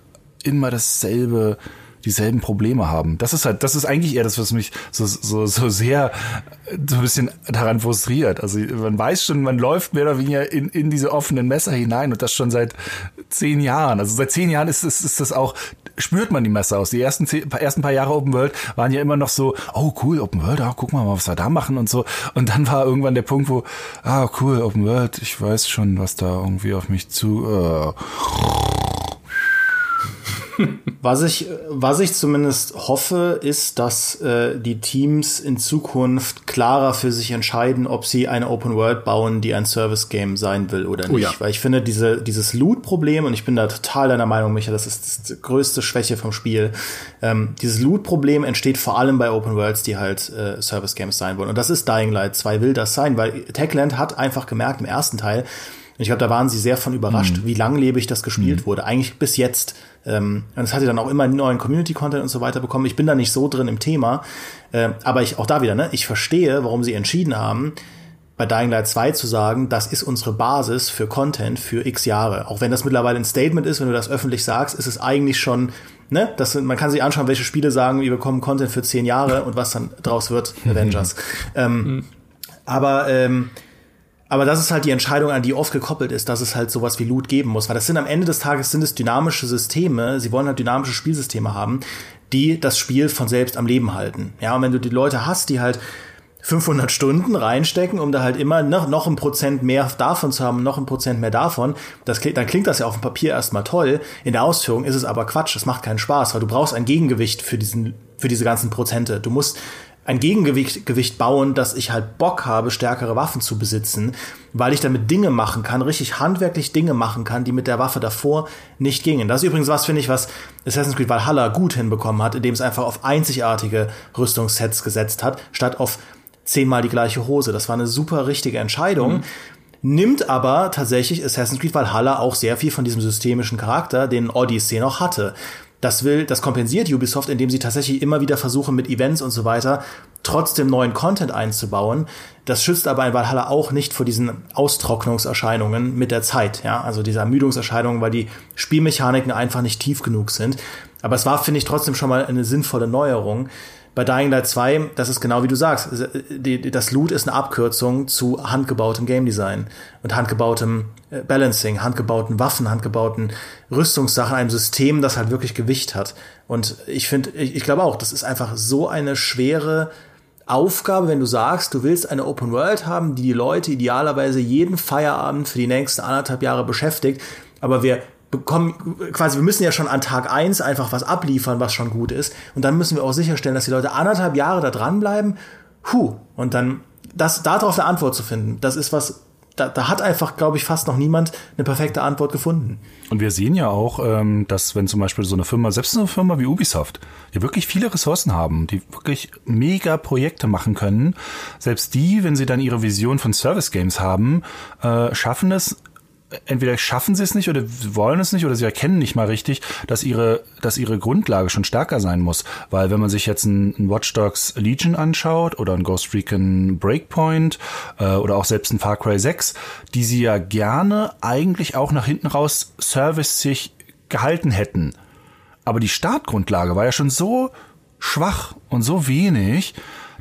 immer dasselbe dieselben Probleme haben. Das ist halt, das ist eigentlich eher das, was mich so, so, so sehr so ein bisschen daran frustriert. Also man weiß schon, man läuft mehr oder weniger in, in diese offenen Messer hinein und das schon seit zehn Jahren. Also seit zehn Jahren ist, ist, ist das auch, spürt man die Messer aus. Die ersten, zehn, ersten paar Jahre Open World waren ja immer noch so, oh cool, Open World, ah, guck mal, was wir da machen und so. Und dann war irgendwann der Punkt, wo, ah cool, Open World, ich weiß schon, was da irgendwie auf mich zu. Äh, was ich, was ich zumindest hoffe, ist, dass äh, die Teams in Zukunft klarer für sich entscheiden, ob sie eine Open World bauen, die ein Service Game sein will oder nicht. Oh ja. Weil ich finde, diese, dieses Loot-Problem, und ich bin da total deiner Meinung, Micha, das ist die größte Schwäche vom Spiel. Ähm, dieses Loot-Problem entsteht vor allem bei Open Worlds, die halt äh, Service Games sein wollen. Und das ist Dying Light 2 will das sein, weil Techland hat einfach gemerkt im ersten Teil, ich glaube, da waren sie sehr von überrascht, mhm. wie langlebig das gespielt mhm. wurde. Eigentlich bis jetzt. Ähm, und es hat ja dann auch immer neuen Community-Content und so weiter bekommen. Ich bin da nicht so drin im Thema. Äh, aber ich, auch da wieder, ne, ich verstehe, warum sie entschieden haben, bei Dying Light 2 zu sagen, das ist unsere Basis für Content für x Jahre. Auch wenn das mittlerweile ein Statement ist, wenn du das öffentlich sagst, ist es eigentlich schon, ne, das, man kann sich anschauen, welche Spiele sagen, wir bekommen Content für zehn Jahre und was dann draus wird, Avengers. ähm, mhm. Aber ähm, aber das ist halt die Entscheidung, an die oft gekoppelt ist, dass es halt sowas wie Loot geben muss. Weil das sind am Ende des Tages sind es dynamische Systeme. Sie wollen halt dynamische Spielsysteme haben, die das Spiel von selbst am Leben halten. Ja, und wenn du die Leute hast, die halt 500 Stunden reinstecken, um da halt immer noch, noch ein Prozent mehr davon zu haben, noch ein Prozent mehr davon, das, dann klingt das ja auf dem Papier erstmal toll. In der Ausführung ist es aber Quatsch. Es macht keinen Spaß, weil du brauchst ein Gegengewicht für diesen, für diese ganzen Prozente. Du musst ein Gegengewicht Gewicht bauen, dass ich halt Bock habe, stärkere Waffen zu besitzen, weil ich damit Dinge machen kann, richtig handwerklich Dinge machen kann, die mit der Waffe davor nicht gingen. Das ist übrigens was, finde ich, was Assassin's Creed Valhalla gut hinbekommen hat, indem es einfach auf einzigartige Rüstungssets gesetzt hat, statt auf zehnmal die gleiche Hose. Das war eine super richtige Entscheidung. Mhm nimmt aber tatsächlich Assassin's Creed Valhalla auch sehr viel von diesem systemischen Charakter, den Odyssey noch hatte. Das will, das kompensiert Ubisoft, indem sie tatsächlich immer wieder versuchen, mit Events und so weiter trotzdem neuen Content einzubauen. Das schützt aber in Valhalla auch nicht vor diesen Austrocknungserscheinungen mit der Zeit, ja, also diese Ermüdungserscheinungen, weil die Spielmechaniken einfach nicht tief genug sind. Aber es war, finde ich, trotzdem schon mal eine sinnvolle Neuerung bei Dying Light 2, das ist genau wie du sagst, das Loot ist eine Abkürzung zu handgebautem Game Design und handgebautem äh, Balancing, handgebauten Waffen, handgebauten Rüstungssachen, einem System, das halt wirklich Gewicht hat. Und ich finde, ich, ich glaube auch, das ist einfach so eine schwere Aufgabe, wenn du sagst, du willst eine Open World haben, die die Leute idealerweise jeden Feierabend für die nächsten anderthalb Jahre beschäftigt, aber wir bekommen, quasi, wir müssen ja schon an Tag eins einfach was abliefern, was schon gut ist. Und dann müssen wir auch sicherstellen, dass die Leute anderthalb Jahre da dranbleiben. Huh. Und dann, das, darauf eine Antwort zu finden, das ist was, da, da hat einfach, glaube ich, fast noch niemand eine perfekte Antwort gefunden. Und wir sehen ja auch, ähm, dass wenn zum Beispiel so eine Firma, selbst eine Firma wie Ubisoft, die wirklich viele Ressourcen haben, die wirklich mega Projekte machen können, selbst die, wenn sie dann ihre Vision von Service Games haben, äh, schaffen es entweder schaffen sie es nicht oder wollen es nicht oder sie erkennen nicht mal richtig, dass ihre, dass ihre Grundlage schon stärker sein muss. Weil wenn man sich jetzt ein, ein Watch Dogs Legion anschaut oder ein Ghost Recon Breakpoint äh, oder auch selbst ein Far Cry 6, die sie ja gerne eigentlich auch nach hinten raus service sich gehalten hätten. Aber die Startgrundlage war ja schon so schwach und so wenig,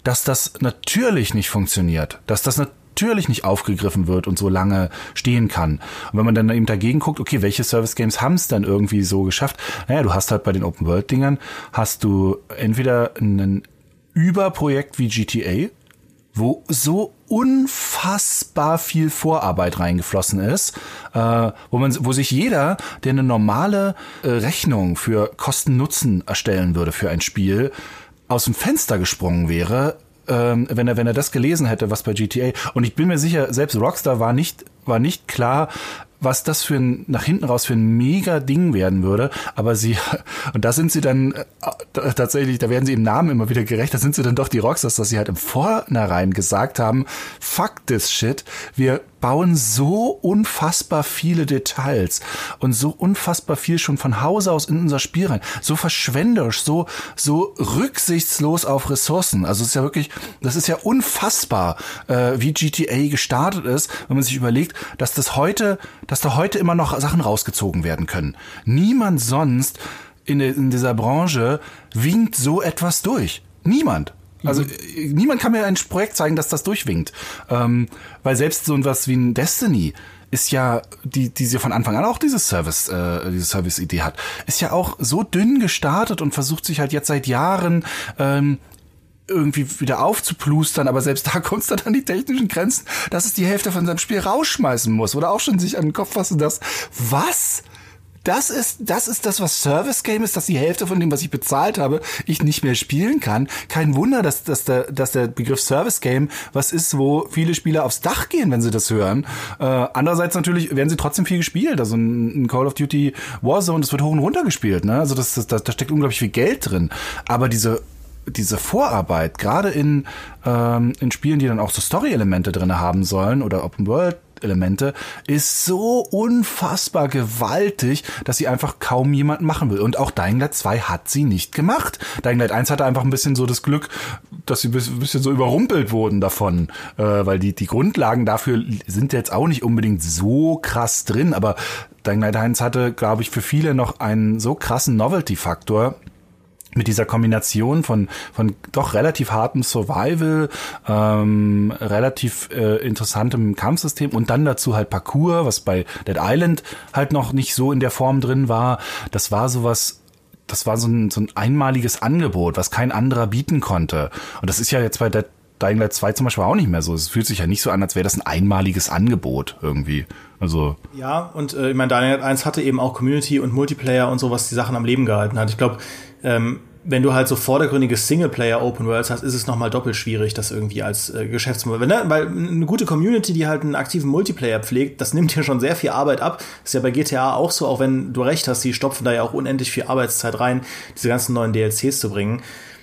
dass das natürlich nicht funktioniert. Dass das natürlich nicht aufgegriffen wird und so lange stehen kann. Und wenn man dann eben dagegen guckt, okay, welche Service Games haben es dann irgendwie so geschafft? Naja, du hast halt bei den Open World Dingern hast du entweder ein Überprojekt wie GTA, wo so unfassbar viel Vorarbeit reingeflossen ist, äh, wo man, wo sich jeder, der eine normale äh, Rechnung für Kosten-Nutzen erstellen würde für ein Spiel, aus dem Fenster gesprungen wäre, ähm, wenn er wenn er das gelesen hätte, was bei GTA. Und ich bin mir sicher, selbst Rockstar war nicht war nicht klar, was das für ein, nach hinten raus für ein mega Ding werden würde. Aber sie, und da sind sie dann äh, tatsächlich, da werden sie im Namen immer wieder gerecht, da sind sie dann doch die Rockstars, dass sie halt im Vornherein gesagt haben, fuck this shit, wir bauen so unfassbar viele Details und so unfassbar viel schon von Hause aus in unser Spiel rein. So verschwenderisch, so, so rücksichtslos auf Ressourcen. Also es ist ja wirklich, das ist ja unfassbar, äh, wie GTA gestartet ist, wenn man sich überlegt, dass das heute, dass da heute immer noch Sachen rausgezogen werden können. Niemand sonst in, in dieser Branche winkt so etwas durch. Niemand. Also mhm. niemand kann mir ein Projekt zeigen, dass das durchwinkt. Ähm, weil selbst so etwas wie ein Destiny ist ja, die, die sie von Anfang an auch dieses Service, äh, diese Service-Idee hat, ist ja auch so dünn gestartet und versucht sich halt jetzt seit Jahren ähm, irgendwie wieder aufzuplustern, aber selbst da kommt es dann an die technischen Grenzen, dass es die Hälfte von seinem Spiel rausschmeißen muss oder auch schon sich an den Kopf fassen, dass was? das ist, das ist das, was Service Game ist, dass die Hälfte von dem, was ich bezahlt habe, ich nicht mehr spielen kann. Kein Wunder, dass, dass, der, dass der Begriff Service Game was ist, wo viele Spieler aufs Dach gehen, wenn sie das hören. Äh, andererseits natürlich werden sie trotzdem viel gespielt. Also ein, ein Call of Duty Warzone, das wird hoch und runter gespielt. Ne? Also das, das, da, da steckt unglaublich viel Geld drin. Aber diese diese Vorarbeit, gerade in, ähm, in Spielen, die dann auch so Story-Elemente drin haben sollen oder Open World Elemente ist so unfassbar gewaltig, dass sie einfach kaum jemand machen will. Und auch Dying Light 2 hat sie nicht gemacht. Dying Light 1 hatte einfach ein bisschen so das Glück, dass sie ein bisschen so überrumpelt wurden davon, äh, weil die, die Grundlagen dafür sind jetzt auch nicht unbedingt so krass drin, aber Dying Light 1 hatte, glaube ich, für viele noch einen so krassen Novelty-Faktor, mit dieser Kombination von, von doch relativ hartem Survival, ähm, relativ äh, interessantem Kampfsystem und dann dazu halt Parkour, was bei Dead Island halt noch nicht so in der Form drin war. Das war sowas, das war so ein, so ein einmaliges Angebot, was kein anderer bieten konnte. Und das ist ja jetzt bei Dead Dying Light 2 zum Beispiel auch nicht mehr so. Es fühlt sich ja nicht so an, als wäre das ein einmaliges Angebot irgendwie. Also. Ja, und äh, ich meine, Dying Light 1 hatte eben auch Community und Multiplayer und so, was die Sachen am Leben gehalten hat. Ich glaube, ähm, wenn du halt so vordergründige Singleplayer Open Worlds hast, ist es nochmal doppelt schwierig, das irgendwie als äh, Geschäftsmodell. Ne? Weil eine gute Community, die halt einen aktiven Multiplayer pflegt, das nimmt dir schon sehr viel Arbeit ab. ist ja bei GTA auch so, auch wenn du recht hast, die stopfen da ja auch unendlich viel Arbeitszeit rein, diese ganzen neuen DLCs zu bringen.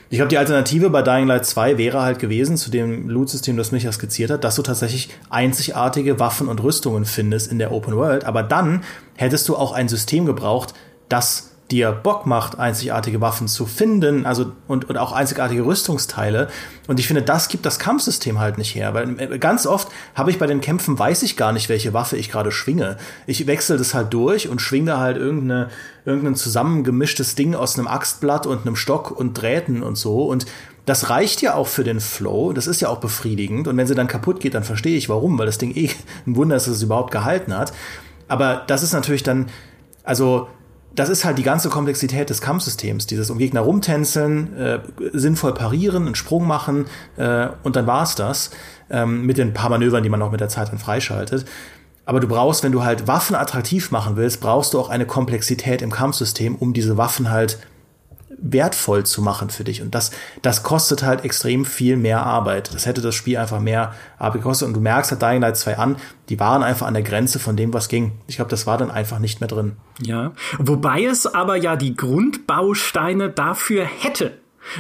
Ich glaube, die Alternative bei Dying Light 2 wäre halt gewesen, zu dem Loot-System, das Micha skizziert hat, dass du tatsächlich einzigartige Waffen und Rüstungen findest in der Open World. Aber dann hättest du auch ein System gebraucht, das dir Bock macht, einzigartige Waffen zu finden, also und, und auch einzigartige Rüstungsteile. Und ich finde, das gibt das Kampfsystem halt nicht her, weil äh, ganz oft habe ich bei den Kämpfen weiß ich gar nicht, welche Waffe ich gerade schwinge. Ich wechsle das halt durch und schwinge halt irgendeine irgendein zusammengemischtes Ding aus einem Axtblatt und einem Stock und Drähten und so und das reicht ja auch für den Flow, das ist ja auch befriedigend und wenn sie dann kaputt geht, dann verstehe ich warum, weil das Ding eh ein Wunder ist, dass es überhaupt gehalten hat. Aber das ist natürlich dann also das ist halt die ganze Komplexität des Kampfsystems. Dieses um Gegner rumtänzeln, äh, sinnvoll parieren, einen Sprung machen äh, und dann war's das. Ähm, mit den paar Manövern, die man auch mit der Zeit dann freischaltet. Aber du brauchst, wenn du halt Waffen attraktiv machen willst, brauchst du auch eine Komplexität im Kampfsystem, um diese Waffen halt wertvoll zu machen für dich. Und das, das kostet halt extrem viel mehr Arbeit. Das hätte das Spiel einfach mehr Arbeit gekostet. Und du merkst halt Dying Light 2 an, die waren einfach an der Grenze von dem, was ging. Ich glaube, das war dann einfach nicht mehr drin. Ja. Wobei es aber ja die Grundbausteine dafür hätte.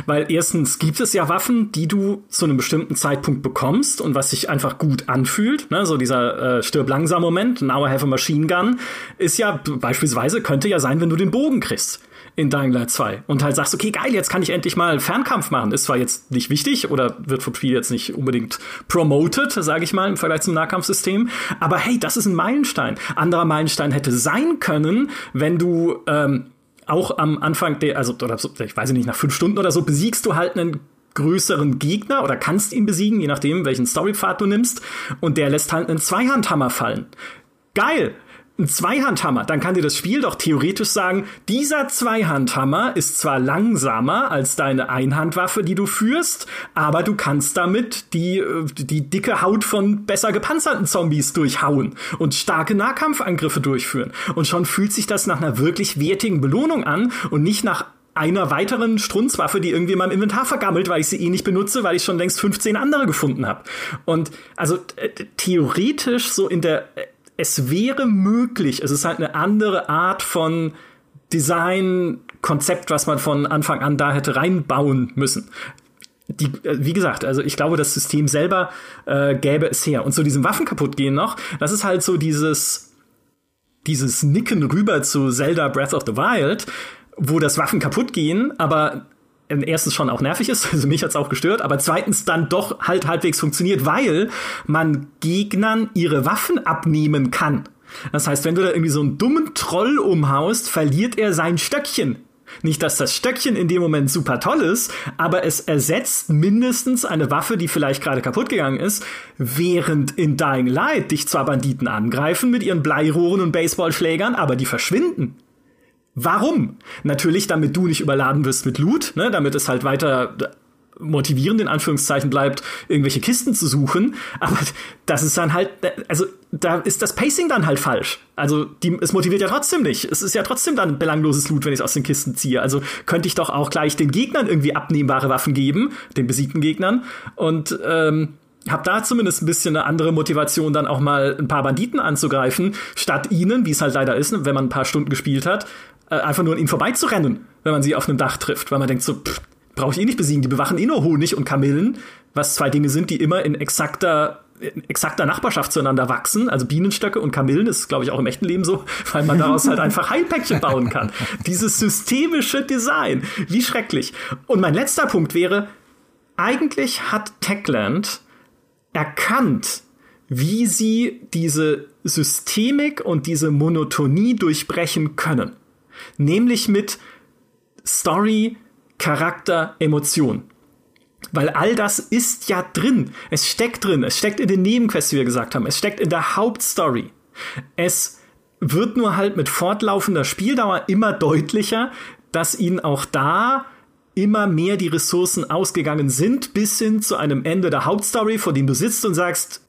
Weil erstens gibt es ja Waffen, die du zu einem bestimmten Zeitpunkt bekommst und was sich einfach gut anfühlt. Ne? So dieser äh, stirb langsam Moment, now I have a machine gun, ist ja beispielsweise könnte ja sein, wenn du den Bogen kriegst in Dying Light 2 und halt sagst, okay, geil, jetzt kann ich endlich mal Fernkampf machen. Ist zwar jetzt nicht wichtig oder wird vom Spiel jetzt nicht unbedingt promoted, sage ich mal, im Vergleich zum Nahkampfsystem, aber hey, das ist ein Meilenstein. Anderer Meilenstein hätte sein können, wenn du ähm, auch am Anfang der, also oder ich weiß nicht, nach fünf Stunden oder so besiegst du halt einen größeren Gegner oder kannst ihn besiegen, je nachdem, welchen Storypfad du nimmst. Und der lässt halt einen Zweihandhammer fallen. Geil! Ein Zweihandhammer, dann kann dir das Spiel doch theoretisch sagen, dieser Zweihandhammer ist zwar langsamer als deine Einhandwaffe, die du führst, aber du kannst damit die, äh, die dicke Haut von besser gepanzerten Zombies durchhauen und starke Nahkampfangriffe durchführen. Und schon fühlt sich das nach einer wirklich wertigen Belohnung an und nicht nach einer weiteren Strunzwaffe, die irgendwie in meinem Inventar vergammelt, weil ich sie eh nicht benutze, weil ich schon längst 15 andere gefunden habe. Und also äh, theoretisch so in der äh, es wäre möglich, es ist halt eine andere Art von Design, Konzept, was man von Anfang an da hätte reinbauen müssen. Die, äh, wie gesagt, also ich glaube, das System selber äh, gäbe es her. Und zu diesem Waffen kaputt gehen noch, das ist halt so dieses, dieses Nicken rüber zu Zelda Breath of the Wild, wo das Waffen kaputt gehen, aber erstens schon auch nervig ist, also mich hat's auch gestört, aber zweitens dann doch halt halbwegs funktioniert, weil man Gegnern ihre Waffen abnehmen kann. Das heißt, wenn du da irgendwie so einen dummen Troll umhaust, verliert er sein Stöckchen. Nicht, dass das Stöckchen in dem Moment super toll ist, aber es ersetzt mindestens eine Waffe, die vielleicht gerade kaputt gegangen ist, während in Dying Light dich zwar Banditen angreifen mit ihren Bleirohren und Baseballschlägern, aber die verschwinden. Warum? Natürlich, damit du nicht überladen wirst mit Loot, ne, damit es halt weiter motivierend in Anführungszeichen bleibt, irgendwelche Kisten zu suchen. Aber das ist dann halt, also da ist das Pacing dann halt falsch. Also die, es motiviert ja trotzdem nicht. Es ist ja trotzdem dann belangloses Loot, wenn ich es aus den Kisten ziehe. Also könnte ich doch auch gleich den Gegnern irgendwie abnehmbare Waffen geben, den besiegten Gegnern. Und ähm, hab da zumindest ein bisschen eine andere Motivation, dann auch mal ein paar Banditen anzugreifen, statt ihnen, wie es halt leider ist, wenn man ein paar Stunden gespielt hat, äh, einfach nur an ihnen vorbeizurennen, wenn man sie auf einem Dach trifft, weil man denkt so, brauche ich eh nicht besiegen, die bewachen eh nur Honig und Kamillen, was zwei Dinge sind, die immer in exakter in exakter Nachbarschaft zueinander wachsen, also Bienenstöcke und Kamillen, ist glaube ich auch im echten Leben so, weil man daraus halt einfach Heilpäckchen bauen kann. Dieses systemische Design, wie schrecklich. Und mein letzter Punkt wäre, eigentlich hat Techland erkannt, wie sie diese Systemik und diese Monotonie durchbrechen können nämlich mit Story, Charakter, Emotion. Weil all das ist ja drin. Es steckt drin. Es steckt in den Nebenquests, wie wir gesagt haben. Es steckt in der Hauptstory. Es wird nur halt mit fortlaufender Spieldauer immer deutlicher, dass ihnen auch da immer mehr die Ressourcen ausgegangen sind, bis hin zu einem Ende der Hauptstory, vor dem du sitzt und sagst,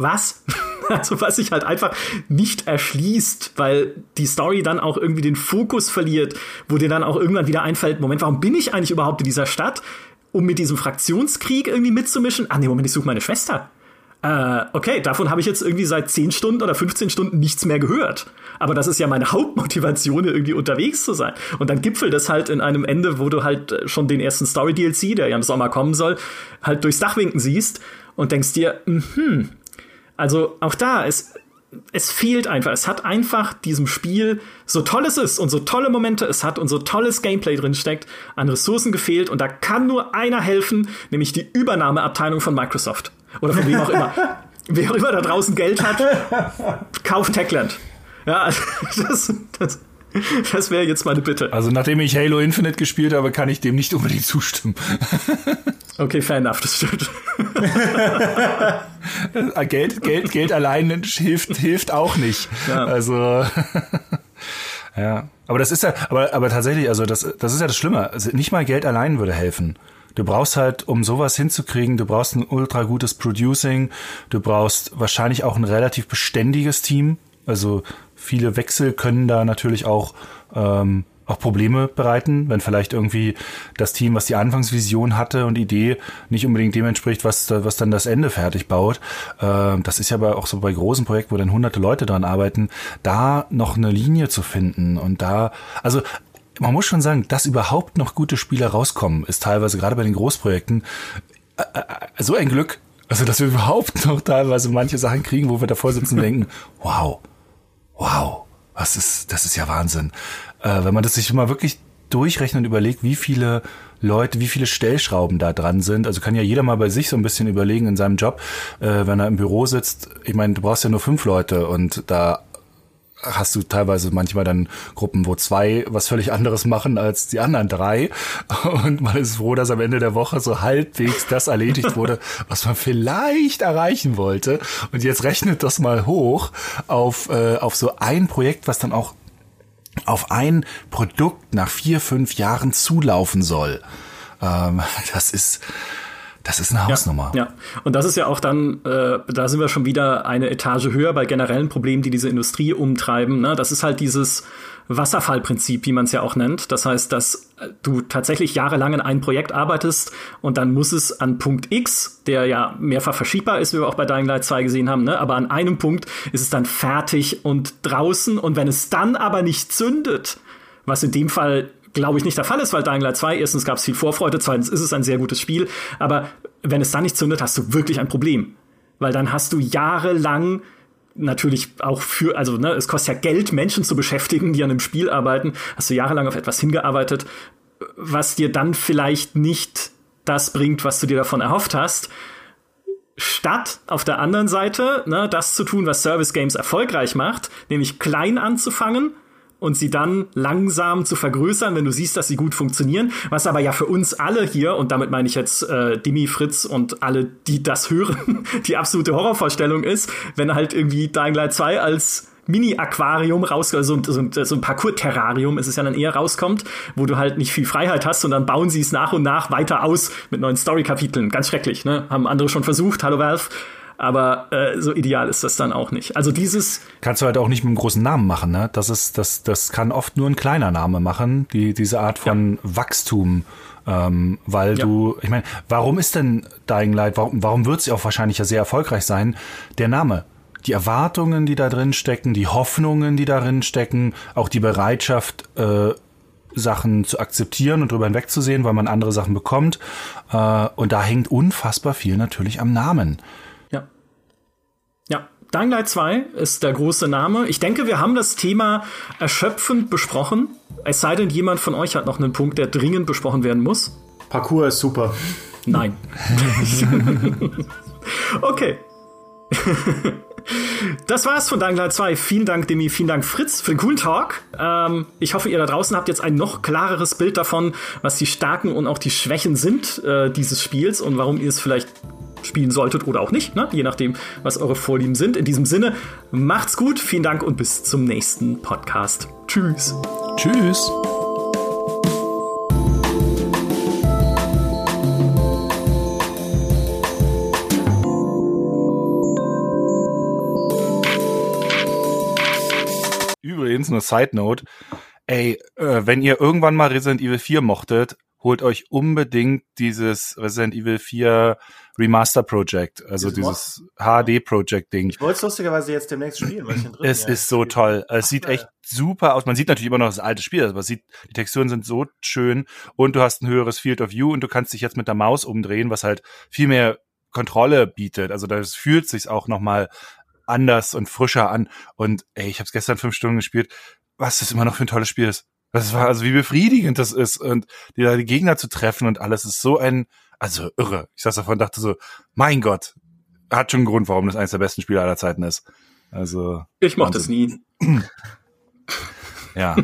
was? Also was sich halt einfach nicht erschließt, weil die Story dann auch irgendwie den Fokus verliert, wo dir dann auch irgendwann wieder einfällt, Moment, warum bin ich eigentlich überhaupt in dieser Stadt? Um mit diesem Fraktionskrieg irgendwie mitzumischen? Ah nee, Moment, ich suche meine Schwester. Äh, okay, davon habe ich jetzt irgendwie seit 10 Stunden oder 15 Stunden nichts mehr gehört. Aber das ist ja meine Hauptmotivation, irgendwie unterwegs zu sein. Und dann gipfelt das halt in einem Ende, wo du halt schon den ersten Story-DLC, der ja im Sommer kommen soll, halt durchs Dach winken siehst und denkst dir, hm, also auch da, es, es fehlt einfach. Es hat einfach diesem Spiel, so toll es ist und so tolle Momente es hat und so tolles Gameplay drin steckt, an Ressourcen gefehlt. Und da kann nur einer helfen, nämlich die Übernahmeabteilung von Microsoft. Oder von wem auch immer. Wer auch immer da draußen Geld hat, kauft Techland. Ja, also das, das, das wäre jetzt meine Bitte. Also nachdem ich Halo Infinite gespielt habe, kann ich dem nicht unbedingt zustimmen. Okay, fair enough, das stimmt. Geld, Geld, Geld allein hilft, hilft auch nicht. Ja. Also ja. Aber das ist ja, aber, aber tatsächlich, also das, das ist ja das Schlimme. Also nicht mal Geld allein würde helfen. Du brauchst halt, um sowas hinzukriegen, du brauchst ein ultra gutes Producing, du brauchst wahrscheinlich auch ein relativ beständiges Team. Also viele Wechsel können da natürlich auch ähm, auch Probleme bereiten, wenn vielleicht irgendwie das Team, was die Anfangsvision hatte und Idee, nicht unbedingt dem entspricht, was, was dann das Ende fertig baut. Ähm, das ist ja aber auch so bei großen Projekten, wo dann hunderte Leute dran arbeiten, da noch eine Linie zu finden und da, also man muss schon sagen, dass überhaupt noch gute Spiele rauskommen, ist teilweise gerade bei den Großprojekten äh, äh, so ein Glück. Also, dass wir überhaupt noch teilweise manche Sachen kriegen, wo wir davor sitzen und denken, wow, wow, was ist, das ist ja Wahnsinn. Äh, wenn man das sich mal wirklich durchrechnet und überlegt, wie viele Leute, wie viele Stellschrauben da dran sind. Also kann ja jeder mal bei sich so ein bisschen überlegen in seinem Job, äh, wenn er im Büro sitzt. Ich meine, du brauchst ja nur fünf Leute und da hast du teilweise manchmal dann Gruppen, wo zwei was völlig anderes machen als die anderen drei. Und man ist froh, dass am Ende der Woche so halbwegs das erledigt wurde, was man vielleicht erreichen wollte. Und jetzt rechnet das mal hoch auf, äh, auf so ein Projekt, was dann auch auf ein Produkt nach vier, fünf Jahren zulaufen soll. Ähm, das ist, das ist eine Hausnummer. Ja, ja, und das ist ja auch dann, äh, da sind wir schon wieder eine Etage höher bei generellen Problemen, die diese Industrie umtreiben. Ne? Das ist halt dieses Wasserfallprinzip, wie man es ja auch nennt. Das heißt, dass du tatsächlich jahrelang in einem Projekt arbeitest und dann muss es an Punkt X, der ja mehrfach verschiebbar ist, wie wir auch bei Dying Light 2 gesehen haben, ne? aber an einem Punkt ist es dann fertig und draußen und wenn es dann aber nicht zündet, was in dem Fall glaube ich nicht der Fall ist, weil Dying Light 2, erstens gab es viel Vorfreude, zweitens ist es ein sehr gutes Spiel, aber wenn es dann nicht zündet, hast du wirklich ein Problem. Weil dann hast du jahrelang natürlich auch für, also ne, es kostet ja Geld, Menschen zu beschäftigen, die an einem Spiel arbeiten, hast du jahrelang auf etwas hingearbeitet, was dir dann vielleicht nicht das bringt, was du dir davon erhofft hast. Statt auf der anderen Seite ne, das zu tun, was Service Games erfolgreich macht, nämlich klein anzufangen und sie dann langsam zu vergrößern, wenn du siehst, dass sie gut funktionieren. Was aber ja für uns alle hier, und damit meine ich jetzt äh, Dimi, Fritz und alle, die das hören, die absolute Horrorvorstellung ist, wenn halt irgendwie Dying Light 2 als Mini-Aquarium raus, also so, so, so ein Parcours-Terrarium ist es ja dann eher rauskommt, wo du halt nicht viel Freiheit hast und dann bauen sie es nach und nach weiter aus mit neuen Story-Kapiteln. Ganz schrecklich, ne? Haben andere schon versucht, hallo Valve aber äh, so ideal ist das dann auch nicht. Also dieses kannst du halt auch nicht mit einem großen Namen machen, ne? Das ist das das kann oft nur ein kleiner Name machen, die diese Art von ja. Wachstum ähm, weil ja. du, ich meine, warum ist denn Dying Light, warum, warum wird sie auch wahrscheinlich ja sehr erfolgreich sein? Der Name, die Erwartungen, die da drin stecken, die Hoffnungen, die darin stecken, auch die Bereitschaft, äh, Sachen zu akzeptieren und drüber hinwegzusehen, weil man andere Sachen bekommt. Äh, und da hängt unfassbar viel natürlich am Namen. Dying Light 2 ist der große Name. Ich denke, wir haben das Thema erschöpfend besprochen. Es sei denn, jemand von euch hat noch einen Punkt, der dringend besprochen werden muss. Parcours ist super. Nein. okay. Das war's von Dying Light 2. Vielen Dank, Demi, vielen Dank, Fritz, für den coolen Talk. Ähm, ich hoffe, ihr da draußen habt jetzt ein noch klareres Bild davon, was die Starken und auch die Schwächen sind äh, dieses Spiels und warum ihr es vielleicht spielen solltet oder auch nicht, ne? je nachdem, was eure Vorlieben sind. In diesem Sinne, macht's gut, vielen Dank und bis zum nächsten Podcast. Tschüss. Tschüss. Übrigens, eine Side Note. Ey, äh, wenn ihr irgendwann mal Resident Evil 4 mochtet, holt euch unbedingt dieses Resident Evil 4 Remaster Project, also dieses, HD Project Ding. Ich wollte es lustigerweise jetzt demnächst spielen, weil ich den Es ist so toll. Es sieht echt super aus. Man sieht natürlich immer noch das alte Spiel, aber sieht, die Texturen sind so schön und du hast ein höheres Field of View und du kannst dich jetzt mit der Maus umdrehen, was halt viel mehr Kontrolle bietet. Also das fühlt sich auch nochmal anders und frischer an. Und ey, ich habe es gestern fünf Stunden gespielt. Was das immer noch für ein tolles Spiel ist. Das war also wie befriedigend das ist und die, die Gegner zu treffen und alles ist so ein, also irre. Ich saß davon und dachte so, mein Gott, hat schon einen Grund, warum das eines der besten Spiele aller Zeiten ist. Also. Ich mochte es nie. ja.